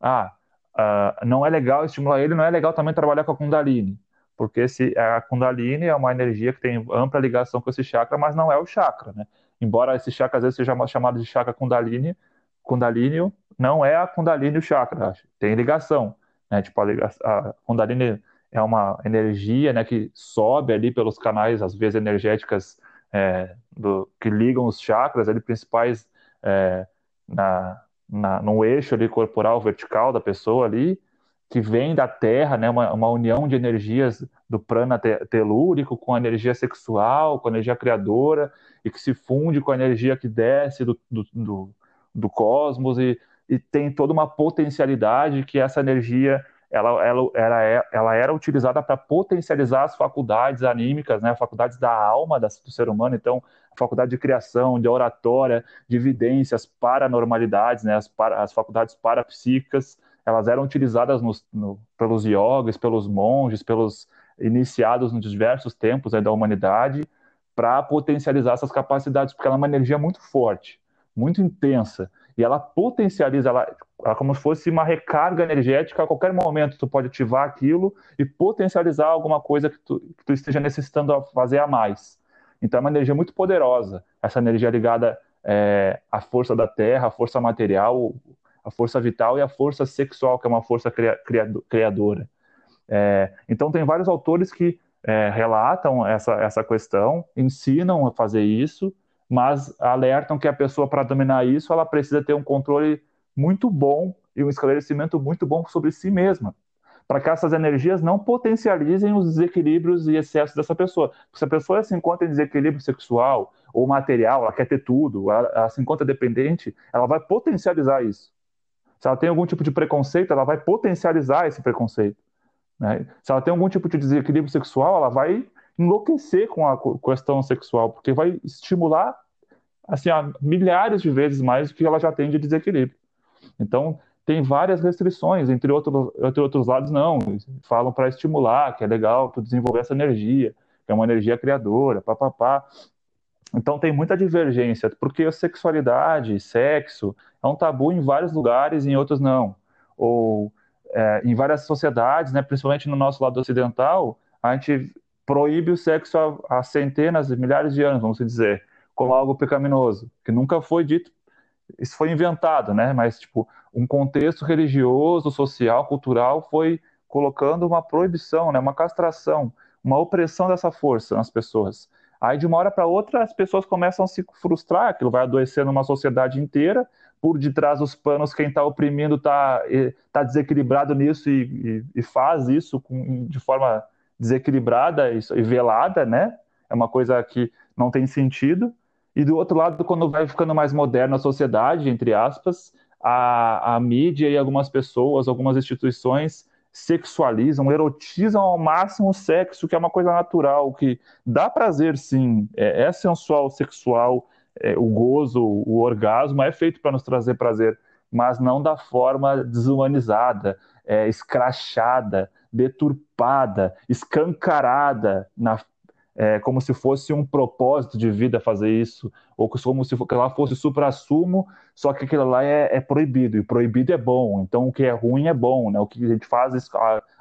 Ah, uh, não é legal estimular ele, não é legal também trabalhar com a Kundalini. porque se a Kundalini é uma energia que tem ampla ligação com esse chakra, mas não é o chakra, né? Embora esse chakra às vezes seja chamado de chakra Kundalini, Kundalini não é a Kundalini o chakra, tem ligação, né? Tipo, a, a Kundalini é uma energia, né, que sobe ali pelos canais, às vezes energéticas é, do, que ligam os chakras ali principais é, na, na, no eixo ali corporal vertical da pessoa ali, que vem da Terra, né, uma, uma união de energias do prana telúrico com a energia sexual, com a energia criadora, e que se funde com a energia que desce do, do, do, do cosmos, e, e tem toda uma potencialidade que essa energia ela, ela, ela, é, ela era utilizada para potencializar as faculdades anímicas, né, faculdades da alma do ser humano, então faculdade de criação, de oratória, de evidências, paranormalidades, né, as, para, as faculdades parapsíquicas, elas eram utilizadas no, no, pelos yogis, pelos monges, pelos iniciados nos diversos tempos né, da humanidade, para potencializar essas capacidades, porque ela é uma energia muito forte, muito intensa, e ela potencializa, ela, ela como se fosse uma recarga energética, a qualquer momento tu pode ativar aquilo e potencializar alguma coisa que tu, que tu esteja necessitando fazer a mais. Então é uma energia muito poderosa, essa energia ligada é, à força da terra, à força material, a força vital e a força sexual, que é uma força criadora. É, então, tem vários autores que é, relatam essa, essa questão, ensinam a fazer isso, mas alertam que a pessoa, para dominar isso, ela precisa ter um controle muito bom e um esclarecimento muito bom sobre si mesma, para que essas energias não potencializem os desequilíbrios e excessos dessa pessoa. Se a pessoa se encontra em desequilíbrio sexual ou material, ela quer ter tudo, ela, ela se encontra dependente, ela vai potencializar isso. Se ela tem algum tipo de preconceito, ela vai potencializar esse preconceito. Né? Se ela tem algum tipo de desequilíbrio sexual, ela vai enlouquecer com a questão sexual, porque vai estimular assim, milhares de vezes mais do que ela já tem de desequilíbrio. Então, tem várias restrições, entre, outro, entre outros lados, não. Falam para estimular, que é legal tu desenvolver essa energia, que é uma energia criadora, papapá. Então tem muita divergência, porque a sexualidade, sexo, é um tabu em vários lugares e em outros não. Ou é, em várias sociedades, né, principalmente no nosso lado ocidental, a gente proíbe o sexo há, há centenas, milhares de anos, vamos dizer, como algo pecaminoso, que nunca foi dito, isso foi inventado, né? Mas tipo, um contexto religioso, social, cultural foi colocando uma proibição, né, uma castração, uma opressão dessa força nas pessoas. Aí, de uma hora para outra, as pessoas começam a se frustrar, aquilo vai adoecendo uma sociedade inteira, por detrás dos panos, quem está oprimindo está tá desequilibrado nisso e, e, e faz isso com, de forma desequilibrada e, e velada, né? É uma coisa que não tem sentido. E do outro lado, quando vai ficando mais moderna a sociedade, entre aspas, a, a mídia e algumas pessoas, algumas instituições sexualizam, erotizam ao máximo o sexo, que é uma coisa natural, que dá prazer sim, é, é sensual, sexual, é, o gozo, o orgasmo é feito para nos trazer prazer, mas não da forma desumanizada, é, escrachada, deturpada, escancarada na é, como se fosse um propósito de vida fazer isso, ou como se ela fosse supra-sumo, só que aquilo lá é, é, proibido, e proibido é bom, então o que é ruim é bom, né? o que a gente faz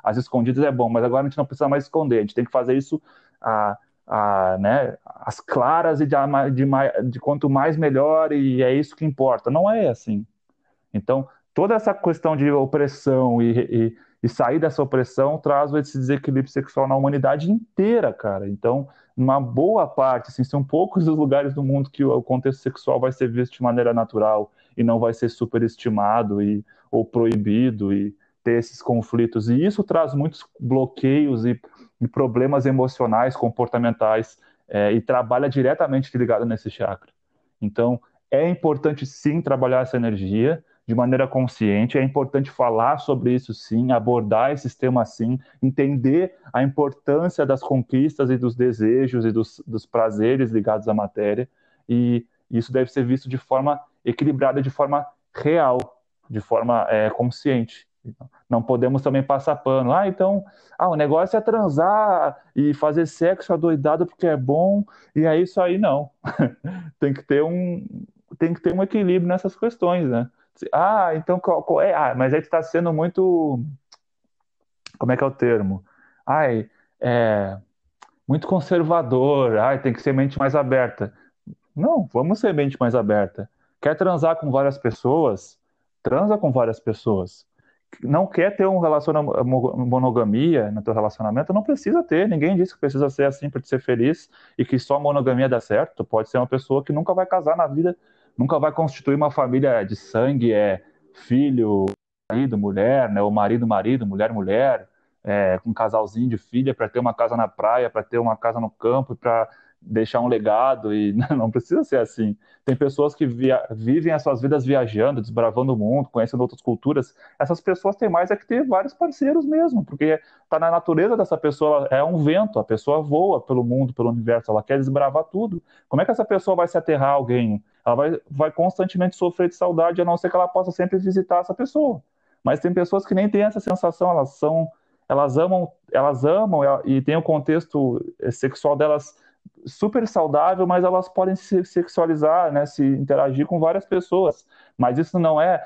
às escondidas é bom, mas agora a gente não precisa mais esconder, a gente tem que fazer isso a, a, né, as claras e de, de, de quanto mais melhor, e é isso que importa. Não é assim. Então, toda essa questão de opressão e, e e sair dessa opressão traz esse desequilíbrio sexual na humanidade inteira, cara. Então, uma boa parte, assim, são poucos os lugares do mundo que o contexto sexual vai ser visto de maneira natural e não vai ser superestimado e, ou proibido e ter esses conflitos. E isso traz muitos bloqueios e, e problemas emocionais, comportamentais, é, e trabalha diretamente ligado nesse chakra. Então, é importante sim trabalhar essa energia, de maneira consciente. É importante falar sobre isso sim, abordar esse tema sim, entender a importância das conquistas e dos desejos e dos, dos prazeres ligados à matéria. E isso deve ser visto de forma equilibrada, de forma real, de forma é, consciente. Não podemos também passar pano. Ah, então, ah, o negócio é transar e fazer sexo adoidado porque é bom, e é isso aí, não. [LAUGHS] tem que ter um tem que ter um equilíbrio nessas questões, né? Ah, então qual, qual é? Ah, mas aí está sendo muito. Como é que é o termo? Ai, é, muito conservador, ai, tem que ser mente mais aberta. Não, vamos ser mente mais aberta. Quer transar com várias pessoas? Transa com várias pessoas. Não quer ter um relacionamento, monogamia no teu relacionamento? Não precisa ter. Ninguém disse que precisa ser assim para ser feliz e que só monogamia dá certo. Tu pode ser uma pessoa que nunca vai casar na vida, nunca vai constituir uma família de sangue, é filho, marido, mulher, né? O marido, marido, mulher, mulher, é, um casalzinho de filha para ter uma casa na praia, para ter uma casa no campo, para deixar um legado e [LAUGHS] não precisa ser assim. Tem pessoas que via, vivem as suas vidas viajando, desbravando o mundo, conhecendo outras culturas. Essas pessoas têm mais é que ter vários parceiros mesmo, porque está na natureza dessa pessoa, é um vento, a pessoa voa pelo mundo, pelo universo, ela quer desbravar tudo. Como é que essa pessoa vai se aterrar alguém? Ela vai, vai constantemente sofrer de saudade, a não ser que ela possa sempre visitar essa pessoa. Mas tem pessoas que nem têm essa sensação, elas são elas amam, elas amam e tem o contexto sexual delas super saudável, mas elas podem se sexualizar, né, se interagir com várias pessoas. Mas isso não é,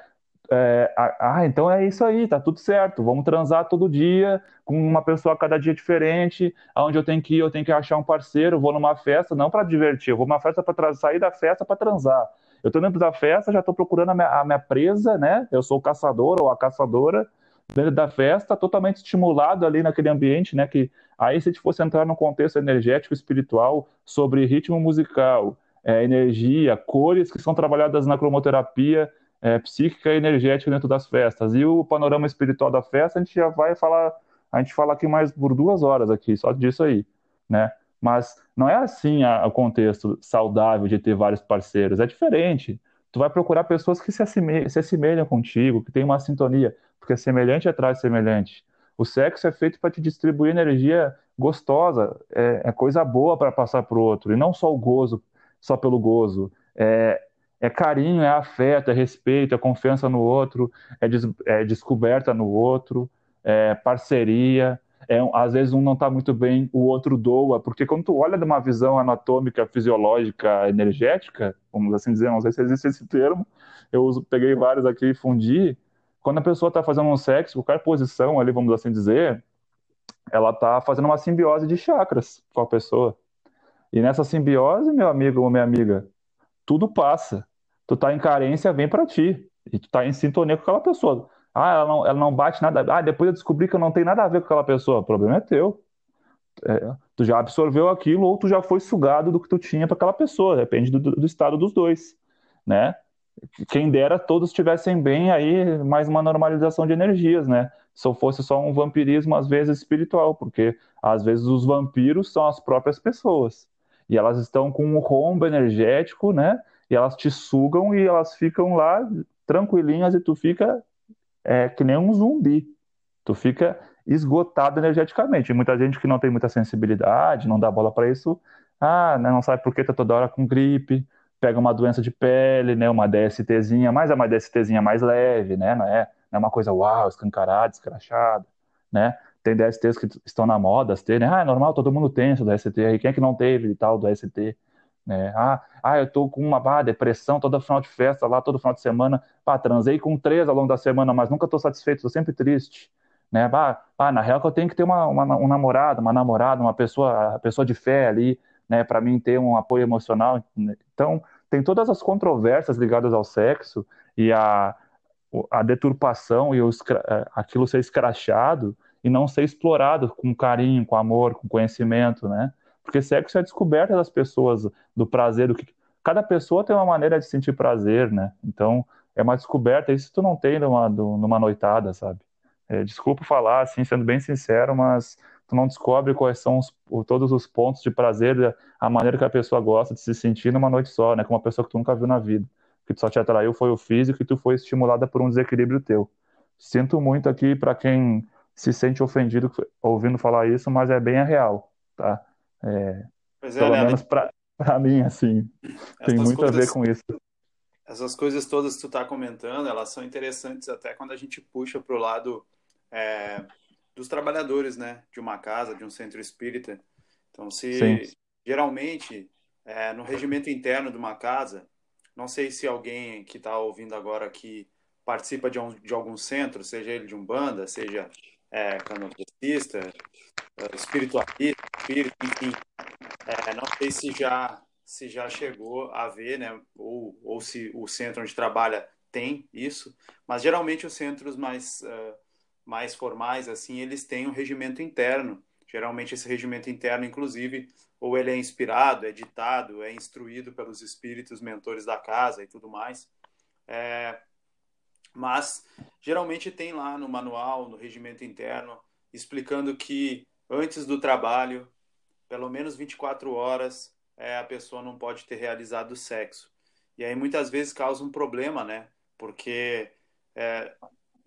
é ah, então é isso aí, tá tudo certo. Vamos transar todo dia com uma pessoa cada dia diferente. Aonde eu tenho que ir, eu tenho que achar um parceiro. Vou numa festa não para divertir, eu vou numa festa para sair da festa para transar. Eu tô dentro da festa, já estou procurando a minha, a minha presa, né? Eu sou o caçador ou a caçadora dentro da festa, totalmente estimulado ali naquele ambiente, né? Que aí se a gente fosse entrar no contexto energético espiritual sobre ritmo musical, é, energia, cores que são trabalhadas na cromoterapia é, psíquica e energética dentro das festas e o panorama espiritual da festa, a gente já vai falar, a gente fala aqui mais por duas horas aqui só disso aí, né? Mas não é assim o contexto saudável de ter vários parceiros, é diferente. Tu vai procurar pessoas que se assemelham, se assemelham contigo, que têm uma sintonia porque semelhante atrai semelhante. O sexo é feito para te distribuir energia gostosa, é, é coisa boa para passar para o outro, e não só o gozo, só pelo gozo. É, é carinho, é afeto, é respeito, é confiança no outro, é, des, é descoberta no outro, é parceria. É, às vezes um não está muito bem, o outro doa, porque quando tu olha de uma visão anatômica, fisiológica, energética, vamos assim dizer, não sei se existe esse termo, eu uso, peguei vários aqui e fundi, quando a pessoa está fazendo um sexo, qualquer posição ali, vamos assim dizer, ela está fazendo uma simbiose de chakras com a pessoa. E nessa simbiose, meu amigo ou minha amiga, tudo passa. Tu tá em carência, vem para ti. E tu tá em sintonia com aquela pessoa. Ah, ela não, ela não bate nada. Ah, depois eu descobri que eu não tenho nada a ver com aquela pessoa. O problema é teu. É, tu já absorveu aquilo ou tu já foi sugado do que tu tinha para aquela pessoa. Depende do, do estado dos dois, né? quem dera todos estivessem bem, aí mais uma normalização de energias, né? Se fosse só um vampirismo, às vezes espiritual, porque às vezes os vampiros são as próprias pessoas. E elas estão com um rombo energético, né? E elas te sugam e elas ficam lá tranquilinhas e tu fica é, que nem um zumbi. Tu fica esgotado energeticamente. E muita gente que não tem muita sensibilidade, não dá bola para isso, ah, né, não sabe por que tá toda hora com gripe, pega uma doença de pele, né, uma DSTzinha, mas é uma DSTzinha mais leve, né, não é, não é uma coisa uau, escancarada, escrachada, né, tem DSTs que estão na moda, as né, ah, é normal, todo mundo tem esse DST aí, quem é que não teve e tal do DST, né, ah, ah, eu tô com uma bah, depressão todo final de festa lá, todo final de semana, pá, transei com três ao longo da semana, mas nunca tô satisfeito, tô sempre triste, né, bah, bah, na real que eu tenho que ter uma, uma, um namorado, uma namorada, uma pessoa, pessoa de fé ali, né, para mim ter um apoio emocional. Então, tem todas as controvérsias ligadas ao sexo e a, a deturpação e o, aquilo ser escrachado e não ser explorado com carinho, com amor, com conhecimento, né? Porque sexo é a descoberta das pessoas, do prazer, do que cada pessoa tem uma maneira de sentir prazer, né? Então, é uma descoberta, isso tu não tem numa, numa noitada, sabe? É, desculpa falar, assim, sendo bem sincero, mas tu não descobre quais são os, todos os pontos de prazer, a maneira que a pessoa gosta de se sentir numa noite só, né? Com uma pessoa que tu nunca viu na vida. Que só te atraiu foi o físico e tu foi estimulada por um desequilíbrio teu. Sinto muito aqui para quem se sente ofendido ouvindo falar isso, mas é bem a real, tá? É, é, pelo né? menos para mim, assim, tem muito coisas, a ver com isso. Essas coisas todas que tu tá comentando, elas são interessantes até quando a gente puxa pro lado é, dos trabalhadores, né, de uma casa, de um centro espírita. Então, se Sim. geralmente é, no regimento interno de uma casa, não sei se alguém que está ouvindo agora aqui participa de, um, de algum centro, seja ele de um banda, seja é, canotista, uh, espiritualista, espírito, enfim. É, não sei se já se já chegou a ver, né, ou, ou se o centro onde trabalha tem isso, mas geralmente os centros mais, uh, mais formais, assim, eles têm um regimento interno. Geralmente esse regimento interno, inclusive, ou ele é inspirado, é ditado, é instruído pelos espíritos mentores da casa e tudo mais. É, mas geralmente tem lá no manual, no regimento interno, explicando que antes do trabalho, pelo menos 24 horas, é, a pessoa não pode ter realizado sexo. E aí muitas vezes causa um problema, né? Porque é,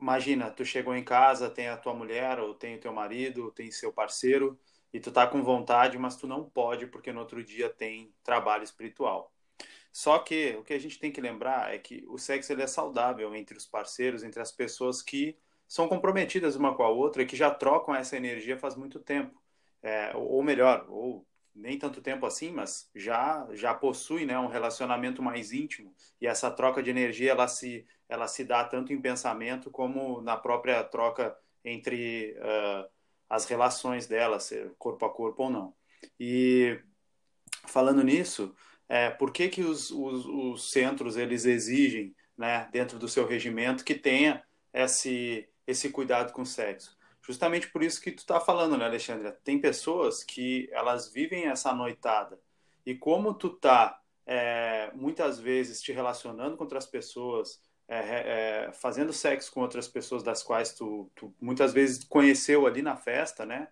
imagina, tu chegou em casa, tem a tua mulher, ou tem o teu marido, ou tem seu parceiro, e tu tá com vontade, mas tu não pode porque no outro dia tem trabalho espiritual. Só que o que a gente tem que lembrar é que o sexo ele é saudável entre os parceiros, entre as pessoas que são comprometidas uma com a outra e que já trocam essa energia faz muito tempo. É, ou melhor, ou nem tanto tempo assim, mas já já possui né, um relacionamento mais íntimo e essa troca de energia ela se ela se dá tanto em pensamento como na própria troca entre uh, as relações dela, ser corpo a corpo ou não. E falando nisso, é, por que, que os, os, os centros eles exigem, né, dentro do seu regimento, que tenha esse, esse cuidado com o sexo? Justamente por isso que tu está falando, né, Alexandre? Tem pessoas que elas vivem essa noitada e como tu tá é, muitas vezes te relacionando com outras pessoas, é, é, fazendo sexo com outras pessoas das quais tu, tu muitas vezes conheceu ali na festa, né?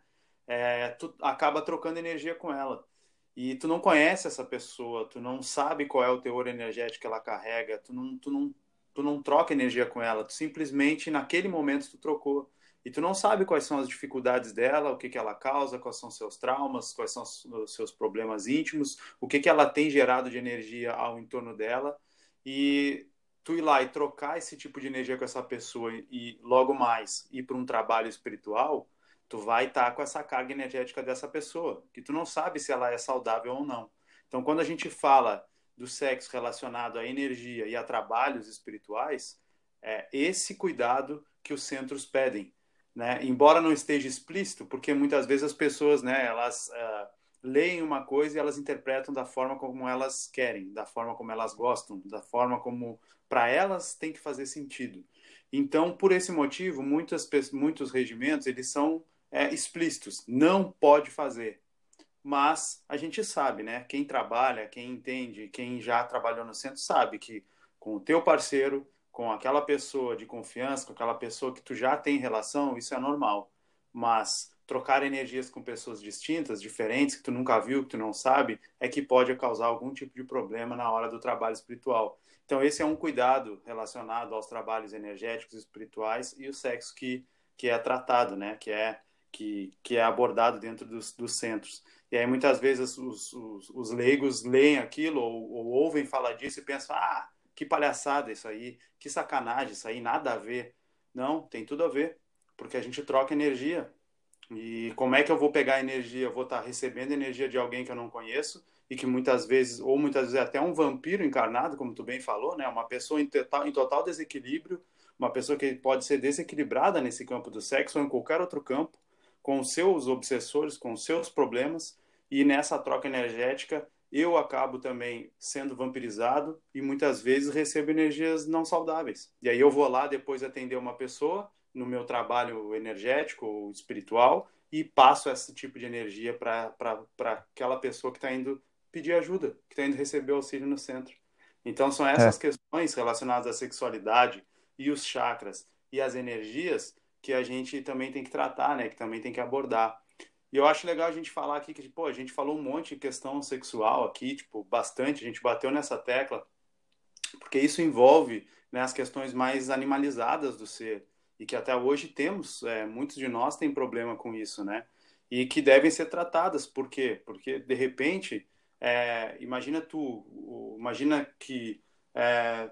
É, tu acaba trocando energia com ela. E tu não conhece essa pessoa, tu não sabe qual é o teor energético que ela carrega, tu não, tu não, tu não troca energia com ela, tu simplesmente naquele momento tu trocou. E tu não sabe quais são as dificuldades dela, o que, que ela causa, quais são seus traumas, quais são os seus problemas íntimos, o que, que ela tem gerado de energia ao entorno dela. E tu ir lá e trocar esse tipo de energia com essa pessoa e logo mais ir para um trabalho espiritual, tu vai estar tá com essa carga energética dessa pessoa, que tu não sabe se ela é saudável ou não. Então, quando a gente fala do sexo relacionado à energia e a trabalhos espirituais, é esse cuidado que os centros pedem, né? Embora não esteja explícito, porque muitas vezes as pessoas, né, elas uh, leem uma coisa e elas interpretam da forma como elas querem, da forma como elas gostam, da forma como para elas tem que fazer sentido. Então, por esse motivo, muitas, muitos regimentos eles são é, explícitos, não pode fazer. Mas a gente sabe, né? Quem trabalha, quem entende, quem já trabalhou no centro sabe que com o teu parceiro, com aquela pessoa de confiança, com aquela pessoa que tu já tem relação, isso é normal. Mas trocar energias com pessoas distintas, diferentes, que tu nunca viu, que tu não sabe, é que pode causar algum tipo de problema na hora do trabalho espiritual. Então, esse é um cuidado relacionado aos trabalhos energéticos espirituais e o sexo que, que é tratado, né? Que é, que, que é abordado dentro dos, dos centros. E aí, muitas vezes, os, os, os leigos leem aquilo ou, ou, ouvem falar disso e pensam, ah, que palhaçada isso aí, que sacanagem isso aí, nada a ver. Não, tem tudo a ver, porque a gente troca energia, e como é que eu vou pegar energia? Eu vou estar recebendo energia de alguém que eu não conheço e que muitas vezes, ou muitas vezes até um vampiro encarnado, como tu bem falou, né? Uma pessoa em total, em total desequilíbrio, uma pessoa que pode ser desequilibrada nesse campo do sexo ou em qualquer outro campo, com seus obsessores, com seus problemas, e nessa troca energética eu acabo também sendo vampirizado e muitas vezes recebo energias não saudáveis. E aí eu vou lá depois atender uma pessoa no meu trabalho energético ou espiritual e passo esse tipo de energia para aquela pessoa que está indo pedir ajuda, que está indo receber auxílio no centro. Então, são essas é. questões relacionadas à sexualidade e os chakras e as energias que a gente também tem que tratar, né? Que também tem que abordar. E eu acho legal a gente falar aqui que, pô, a gente falou um monte de questão sexual aqui, tipo, bastante, a gente bateu nessa tecla, porque isso envolve né, as questões mais animalizadas do ser e que até hoje temos, é, muitos de nós têm problema com isso, né? E que devem ser tratadas, por quê? Porque, de repente, é, imagina tu, imagina que é,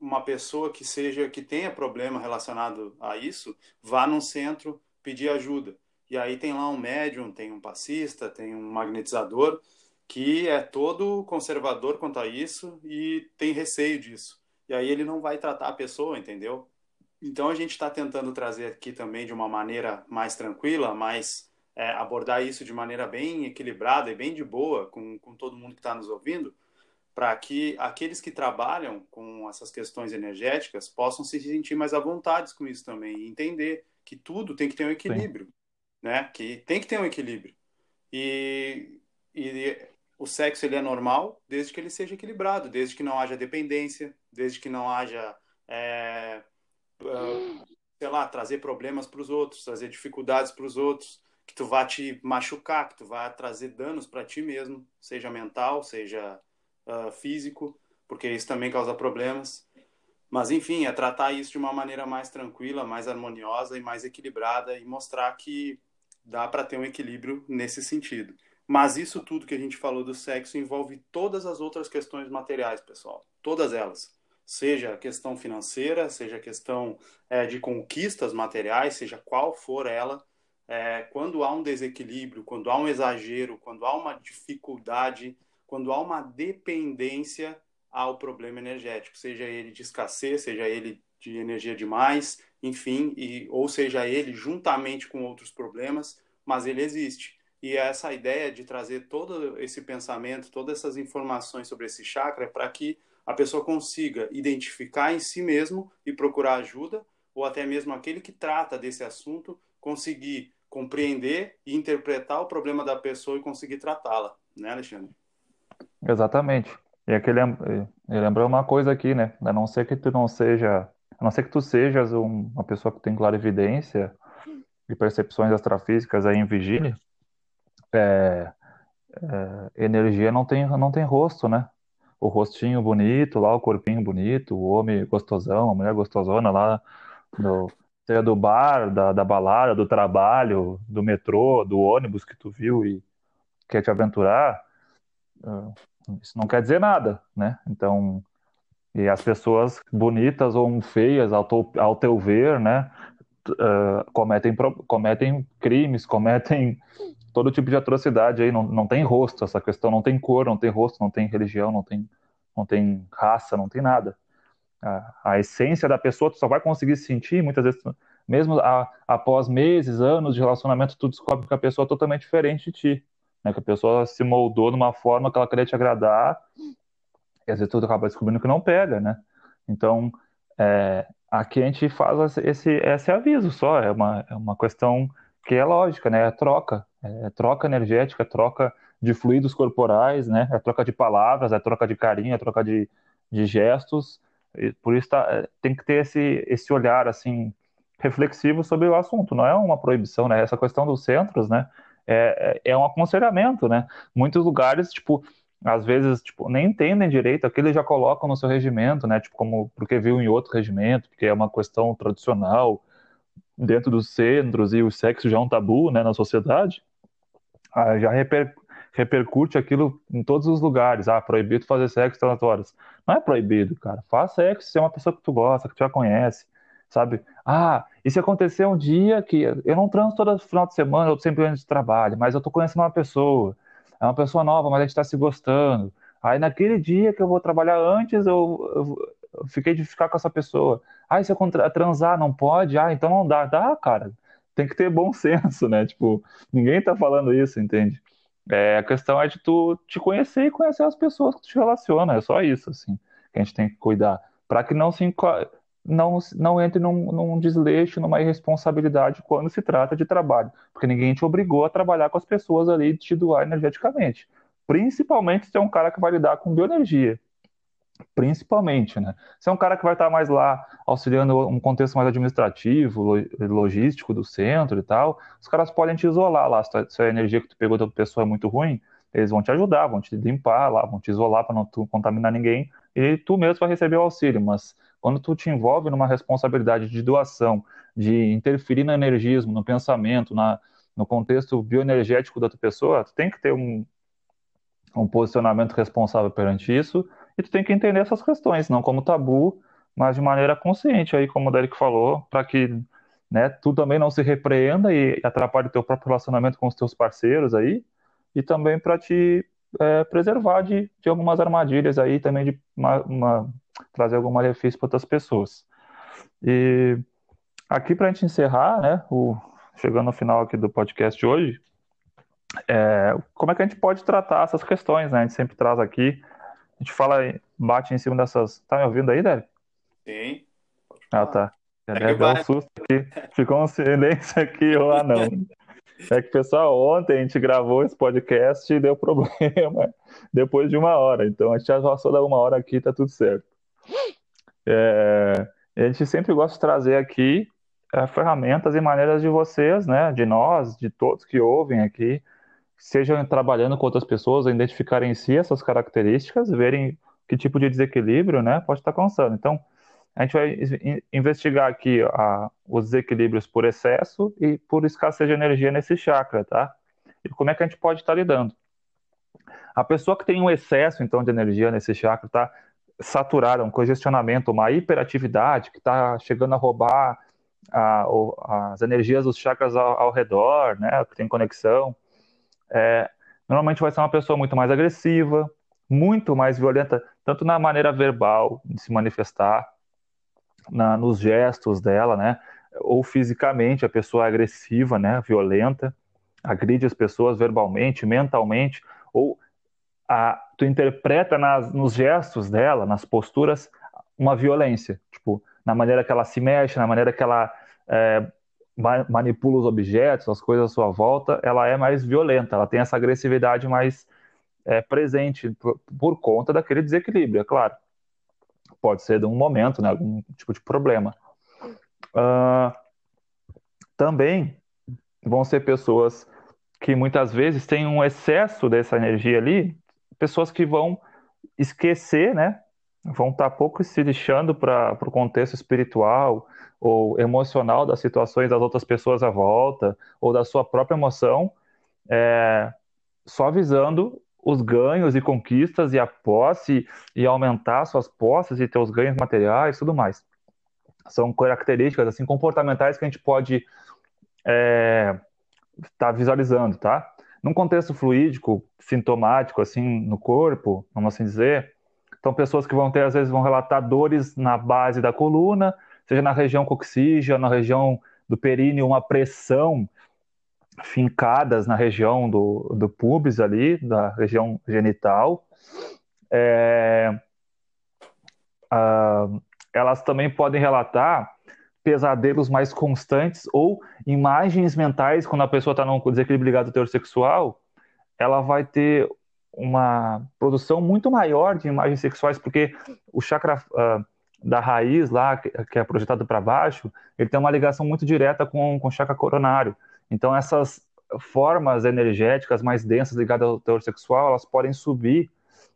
uma pessoa que seja, que tenha problema relacionado a isso, vá num centro pedir ajuda. E aí tem lá um médium, tem um passista, tem um magnetizador, que é todo conservador quanto a isso e tem receio disso. E aí ele não vai tratar a pessoa, entendeu? Então a gente está tentando trazer aqui também de uma maneira mais tranquila, mais é, abordar isso de maneira bem equilibrada e bem de boa com, com todo mundo que está nos ouvindo, para que aqueles que trabalham com essas questões energéticas possam se sentir mais à vontade com isso também e entender que tudo tem que ter um equilíbrio, Sim. né? Que tem que ter um equilíbrio. E, e o sexo ele é normal desde que ele seja equilibrado, desde que não haja dependência, desde que não haja, é, uh, sei lá, trazer problemas para os outros, trazer dificuldades para os outros, que tu vá te machucar, que tu vá trazer danos para ti mesmo, seja mental, seja uh, físico, porque isso também causa problemas. Mas enfim, é tratar isso de uma maneira mais tranquila, mais harmoniosa e mais equilibrada e mostrar que dá para ter um equilíbrio nesse sentido. Mas isso tudo que a gente falou do sexo envolve todas as outras questões materiais, pessoal. Todas elas. Seja a questão financeira, seja a questão é, de conquistas materiais, seja qual for ela, é, quando há um desequilíbrio, quando há um exagero, quando há uma dificuldade, quando há uma dependência ao problema energético, seja ele de escassez, seja ele de energia demais, enfim, e, ou seja ele juntamente com outros problemas, mas ele existe. E essa ideia de trazer todo esse pensamento, todas essas informações sobre esse chakra é para que a pessoa consiga identificar em si mesmo e procurar ajuda, ou até mesmo aquele que trata desse assunto conseguir compreender e interpretar o problema da pessoa e conseguir tratá-la, né, Alexandre? Exatamente. E aqui lembrou uma coisa aqui, né? A não ser que tu não seja, a não ser que tu sejas uma pessoa que tem clara evidência e percepções extrafísicas aí em vigília, é, é, energia não tem, não tem rosto, né? O rostinho bonito lá, o corpinho bonito, o homem gostosão, a mulher gostosona lá, do, seja do bar, da, da balada, do trabalho, do metrô, do ônibus que tu viu e quer te aventurar, ah, isso não quer dizer nada, né? Então, e as pessoas bonitas ou feias, ao, teu, ao teu ver, né, uh, cometem, cometem crimes, cometem todo tipo de atrocidade aí, não, não tem rosto essa questão, não tem cor, não tem rosto, não tem religião, não tem, não tem raça, não tem nada. A, a essência da pessoa tu só vai conseguir sentir, muitas vezes, mesmo a, após meses, anos de relacionamento, tu descobre que a pessoa é totalmente diferente de ti, né? que a pessoa se moldou de uma forma que ela queria te agradar, e às vezes tu acaba descobrindo que não pega, né? Então, é, aqui a gente faz esse, esse aviso só, é uma, é uma questão que é lógica, né? É troca, é troca energética, é troca de fluidos corporais, né? É troca de palavras, é troca de carinho, é troca de, de gestos. E por isso tá, é, tem que ter esse, esse olhar assim reflexivo sobre o assunto. Não é uma proibição, né? Essa questão dos centros, né? É, é, é um aconselhamento, né? Muitos lugares, tipo, às vezes, tipo, nem entendem direito, aquilo já colocam no seu regimento, né? Tipo, como porque viu em outro regimento, porque é uma questão tradicional dentro dos centros e o sexo já é um tabu, né, na sociedade. Ah, já reper, repercute aquilo em todos os lugares. Ah, proibido fazer sexo tantas. Não é proibido, cara. Faz sexo se é uma pessoa que tu gosta, que tu já conhece, sabe? Ah, se acontecer um dia que eu não transo todo final de semana, eu sempre antes de trabalho, mas eu tô conhecendo uma pessoa, é uma pessoa nova, mas a gente tá se gostando. Aí naquele dia que eu vou trabalhar antes, eu, eu, fiquei de ficar com essa pessoa. Ah, se eu transar, não pode? Ah, então não dá. Dá, cara. Tem que ter bom [LAUGHS] senso, né? Tipo, ninguém tá falando isso, entende? É, a questão é de tu te conhecer e conhecer as pessoas que tu te relaciona. É só isso, assim, que a gente tem que cuidar. para que não se não, não entre num, num desleixo, numa irresponsabilidade quando se trata de trabalho. Porque ninguém te obrigou a trabalhar com as pessoas ali e te doar energeticamente. Principalmente se é um cara que vai lidar com bioenergia. Principalmente, né? Se é um cara que vai estar mais lá auxiliando um contexto mais administrativo, logístico do centro e tal, os caras podem te isolar lá. Se a energia que tu pegou da pessoa é muito ruim, eles vão te ajudar, vão te limpar lá, vão te isolar para não contaminar ninguém e tu mesmo vai receber o auxílio. Mas quando tu te envolve numa responsabilidade de doação, de interferir no energismo, no pensamento, na, no contexto bioenergético da tua pessoa, tu tem que ter um, um posicionamento responsável perante isso e tu tem que entender essas questões, não como tabu, mas de maneira consciente, aí como o Derek falou, para que né, tu também não se repreenda e atrapalhe o teu próprio relacionamento com os teus parceiros aí, e também para te é, preservar de, de algumas armadilhas aí, também de uma, uma, trazer algum malefício para outras pessoas. E aqui para a gente encerrar, né, o, chegando no final aqui do podcast de hoje, é, como é que a gente pode tratar essas questões, né? A gente sempre traz aqui, a gente fala, bate em cima dessas. Tá me ouvindo aí, Débora? Sim. Ah, tá. É deve um susto aqui. Ficou um silêncio aqui, ou ah, não. [LAUGHS] É que, pessoal, ontem a gente gravou esse podcast e deu [LAUGHS] problema depois de uma hora. Então a gente já passou da uma hora aqui, tá tudo certo. É, a gente sempre gosta de trazer aqui é, ferramentas e maneiras de vocês, né, de nós, de todos que ouvem aqui, sejam trabalhando com outras pessoas, identificarem em si essas características, verem que tipo de desequilíbrio, né, pode estar causando. Então, a gente vai investigar aqui a, os desequilíbrios por excesso e por escassez de energia nesse chakra, tá? E como é que a gente pode estar lidando? A pessoa que tem um excesso, então, de energia nesse chakra, tá saturada, um congestionamento, uma hiperatividade que está chegando a roubar a, as energias dos chakras ao, ao, redor, né, que tem conexão, é, normalmente vai ser uma pessoa muito mais agressiva, muito mais violenta, tanto na maneira verbal de se manifestar, na, nos gestos dela, né, ou fisicamente, a pessoa é agressiva, né, violenta, agride as pessoas verbalmente, mentalmente, ou a, tu interpreta nas, nos gestos dela, nas posturas, uma violência, tipo, na maneira que ela se mexe, na maneira que ela é, manipula os objetos, as coisas à sua volta, ela é mais violenta, ela tem essa agressividade mais é, presente por, por, conta daquele desequilíbrio, é claro. Pode ser de um momento, né, algum tipo de problema. Uh, também vão ser pessoas que muitas vezes têm um excesso dessa energia ali, pessoas que vão esquecer, né, vão estar tá pouco se lixando para o contexto espiritual ou emocional das situações das outras pessoas à volta, ou da sua própria emoção, é, só visando os ganhos e conquistas e a posse e aumentar suas posses e ter os ganhos materiais tudo mais. São características assim comportamentais que a gente pode estar é, tá visualizando, tá? Num contexto fluídico, sintomático, assim, no corpo, vamos assim dizer, então, pessoas que vão ter, às vezes, vão relatar dores na base da coluna, seja na região coxígea, na região do períneo, uma pressão fincadas na região do, do pubis ali, da região genital. É, elas também podem relatar pesadelos mais constantes ou imagens mentais, quando a pessoa está num desequilíbrio ligado ao teor sexual, ela vai ter uma produção muito maior de imagens sexuais, porque o chakra uh, da raiz lá, que é projetado para baixo, ele tem uma ligação muito direta com, com o chakra coronário. Então, essas formas energéticas mais densas ligadas ao teor sexual, elas podem subir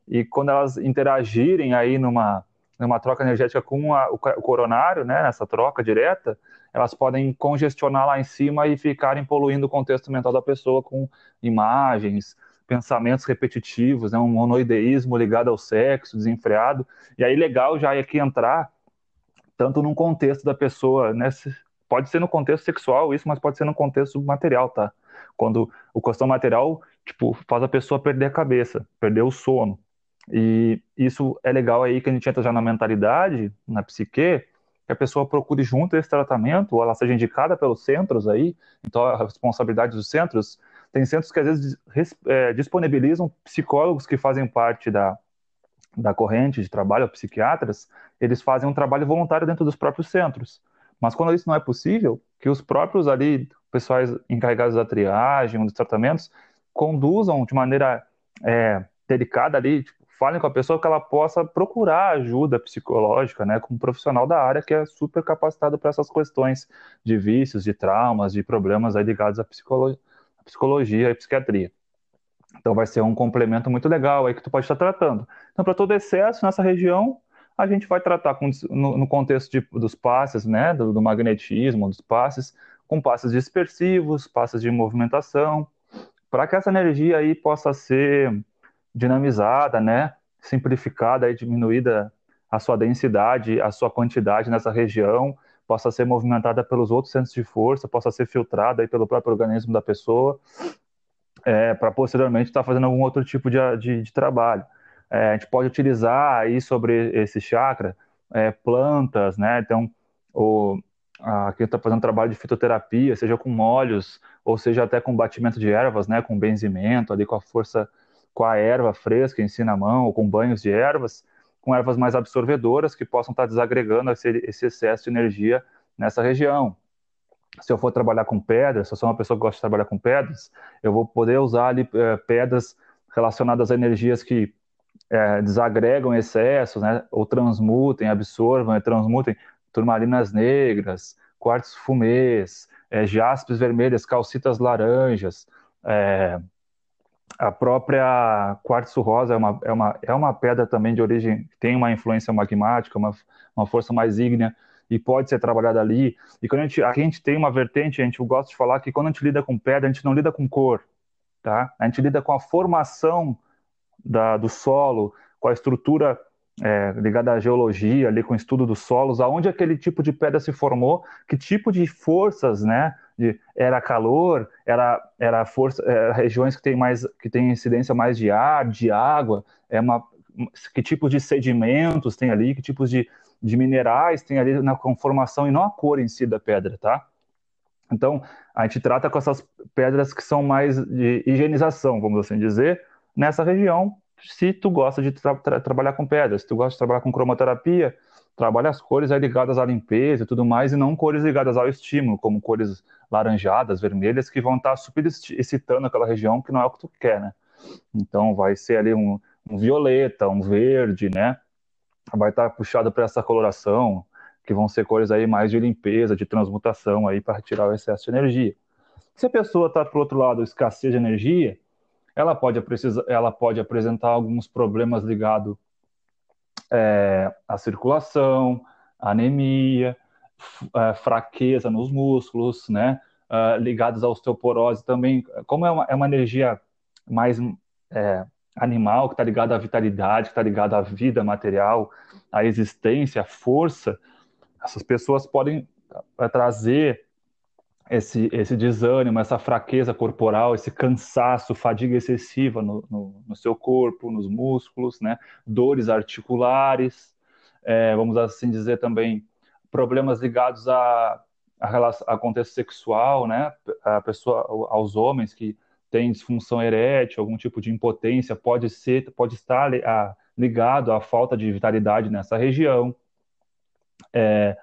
e quando elas interagirem aí numa, numa troca energética com a, o coronário, né, nessa troca direta, elas podem congestionar lá em cima e ficarem poluindo o contexto mental da pessoa com imagens, pensamentos repetitivos, né, um monoideísmo ligado ao sexo, desenfreado. E aí legal já é aqui entrar tanto num contexto da pessoa, né, pode ser no contexto sexual isso, mas pode ser no contexto material, tá? Quando o questão material, tipo, faz a pessoa perder a cabeça, perder o sono. E isso é legal aí que a gente entra já na mentalidade, na psique, que a pessoa procure junto esse tratamento, ou ela seja indicada pelos centros aí, então a responsabilidade dos centros tem centros que às vezes é, disponibilizam psicólogos que fazem parte da, da corrente de trabalho, psiquiatras, eles fazem um trabalho voluntário dentro dos próprios centros. Mas quando isso não é possível, que os próprios ali, pessoais encarregados da triagem, dos tratamentos, conduzam de maneira é, delicada ali, tipo, falem com a pessoa que ela possa procurar ajuda psicológica, né, com um profissional da área que é super capacitado para essas questões de vícios, de traumas, de problemas ligados à psicologia psicologia e psiquiatria. Então vai ser um complemento muito legal aí que tu pode estar tratando. Então para todo excesso nessa região, a gente vai tratar com, no, no, contexto de, dos passes, né, do, do, magnetismo, dos passes, com passes dispersivos, passes de movimentação, para que essa energia aí possa ser dinamizada, né, simplificada e diminuída a sua densidade, a sua quantidade nessa região, possa ser movimentada pelos outros centros de força, possa ser filtrada aí pelo próprio organismo da pessoa, é, para posteriormente estar tá fazendo algum outro tipo de, de, de trabalho. É, a gente pode utilizar aí sobre esse chakra é, plantas, né? Então, o, a quem está fazendo trabalho de fitoterapia, seja com óleos, ou seja até com batimento de ervas, né, com benzimento, ali com a força, com a erva fresca em si na mão, ou com banhos de ervas, com ervas mais absorvedoras que possam estar desagregando esse, esse excesso de energia nessa região. Se eu for trabalhar com pedras, se eu sou uma pessoa que gosta de trabalhar com pedras, eu vou poder usar ali é, pedras relacionadas a energias que é, desagregam excessos, né, ou transmutem, absorvam e transmutem turmalinas negras, quartzo fumês, é, jaspes vermelhas, calcitas laranjas, é, a própria quartzo rosa é uma, é, uma, é uma pedra também de origem, tem uma influência magmática, uma, uma força mais ígnea, e pode ser trabalhada ali. E quando a gente, a gente tem uma vertente, a gente gosta de falar que quando a gente lida com pedra, a gente não lida com cor, tá? A gente lida com a formação da, do solo, com a estrutura é, ligada à geologia, ali com o estudo dos solos, aonde aquele tipo de pedra se formou, que tipo de forças, né? De, era calor, era, era força, era regiões que tem mais, que tem incidência mais de ar, de água, é uma, que tipos de sedimentos tem ali, que tipos de, de minerais tem ali na conformação e não a cor em si da pedra, tá? Então, a gente trata com essas pedras que são mais de higienização, vamos assim dizer, nessa região, se tu gosta de tra tra trabalhar com pedras, se tu gosta de trabalhar com cromoterapia, trabalha as cores ligadas à limpeza e tudo mais, e não cores ligadas ao estímulo, como cores laranjadas, vermelhas, que vão estar super excitando aquela região que não é o que tu quer, né? Então vai ser ali um, um violeta, um verde, né? Vai estar puxado para essa coloração, que vão ser cores aí mais de limpeza, de transmutação aí para retirar o excesso de energia. Se a pessoa está, por outro lado, escassez de energia, ela pode, ela pode apresentar alguns problemas ligados é, à circulação, anemia, é, fraqueza nos músculos, né? Uh, ligados à osteoporose também. Como é uma, é uma energia mais é, animal, que está ligada à vitalidade, que está ligada à vida material, à existência, à força, essas pessoas podem é, trazer esse, esse desânimo, essa fraqueza corporal, esse cansaço, fadiga excessiva no, no, no seu corpo, nos músculos, né? dores articulares, é, vamos assim dizer também, problemas ligados a, a, relação, a contexto sexual, né? a pessoa, aos homens que têm disfunção erétil, algum tipo de impotência, pode ser, pode estar ligado à falta de vitalidade nessa região. É,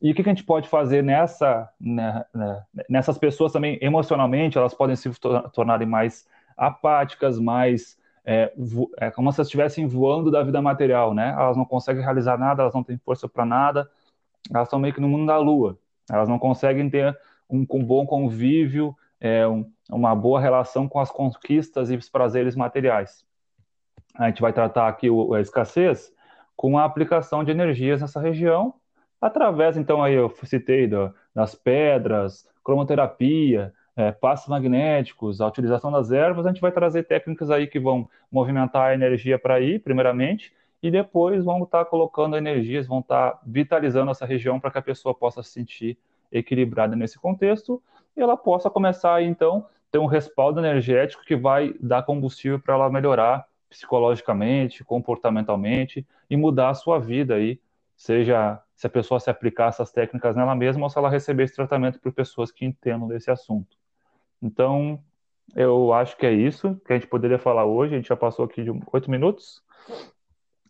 e o que, a gente pode fazer nessa, né, né, nessas pessoas também, emocionalmente, elas podem se tornarem mais apáticas, mais é, é, como se elas estivessem voando da vida material, né? Elas não conseguem realizar nada, elas não têm força para nada, elas estão meio que no mundo da lua. Elas não conseguem ter um, um bom convívio, é, um, uma boa relação com as conquistas e os prazeres materiais. A gente vai tratar aqui o, a escassez com a aplicação de energias nessa região através, então, aí eu citei do, das pedras, cromoterapia, é, passos magnéticos, a utilização das ervas, a gente vai trazer técnicas aí que vão movimentar a energia para ir, primeiramente, e depois vão estar tá colocando energias, vão estar tá vitalizando essa região para que a pessoa possa se sentir equilibrada nesse contexto e ela possa começar aí, então, ter um respaldo energético que vai dar combustível para ela melhorar psicologicamente, comportamentalmente e mudar a sua vida aí, seja se a pessoa se aplicar essas técnicas nela mesma ou se ela receber esse tratamento por pessoas que entendam desse assunto. Então, eu acho que é isso que a gente poderia falar hoje. A gente já passou aqui de oito minutos,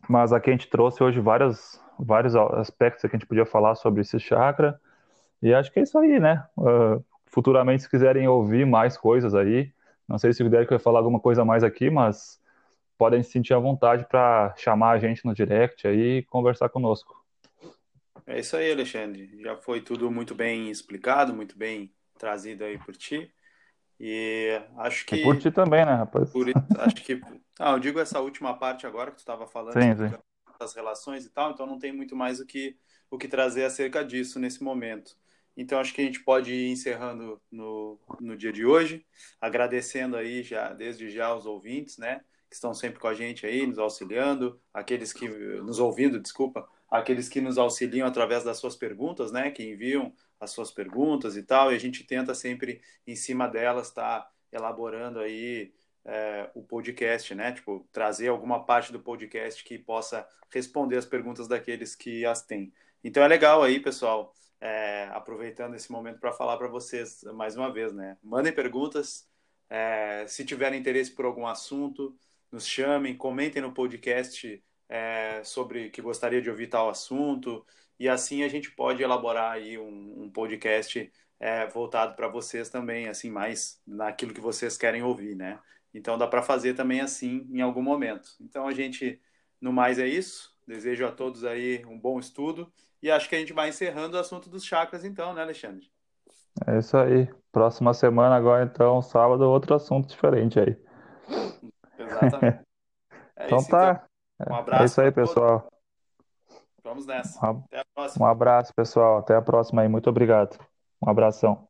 mas aqui a gente trouxe hoje vários, vários aspectos que a gente podia falar sobre esse chakra. E acho que é isso aí, né? Uh, futuramente, se quiserem ouvir mais coisas aí, não sei se o Derek vai falar alguma coisa mais aqui, mas podem se sentir à vontade para chamar a gente no direct aí e conversar conosco. É isso aí, Alexandre. Já foi tudo muito bem explicado, muito bem trazido aí por ti. E acho que. E por ti também, né, rapaz? Por, [LAUGHS] acho que. Ah, eu digo essa última parte agora que tu estava falando sim, sim. das relações e tal, então não tem muito mais o que, o que trazer acerca disso nesse momento. Então acho que a gente pode ir encerrando no, no dia de hoje, agradecendo aí já desde já os ouvintes, né, que estão sempre com a gente aí, nos auxiliando, aqueles que nos ouvindo, desculpa, aqueles que nos auxiliam através das suas perguntas, né? Que enviam as suas perguntas e tal, e a gente tenta sempre, em cima delas, estar tá elaborando aí é, o podcast, né? Tipo, trazer alguma parte do podcast que possa responder as perguntas daqueles que as têm. Então é legal aí, pessoal, é, aproveitando esse momento para falar para vocês mais uma vez, né? Mandem perguntas, é, se tiverem interesse por algum assunto, nos chamem, comentem no podcast é, sobre que gostaria de ouvir tal assunto e assim a gente pode elaborar aí um, um podcast é, voltado para vocês também, assim mais naquilo que vocês querem ouvir, né? Então dá para fazer também assim em algum momento. Então a gente, no mais é isso. Desejo a todos aí um bom estudo e acho que a gente vai encerrando o assunto dos chakras então, né, Alexandre? É isso aí. Próxima semana agora então, sábado, outro assunto diferente aí. Exatamente. [LAUGHS] É então isso, tá. Então. Um abraço. É isso aí, pessoal. Vamos nessa. Até a próxima. Um abraço, pessoal. Até a próxima aí. Muito obrigado. Um abração.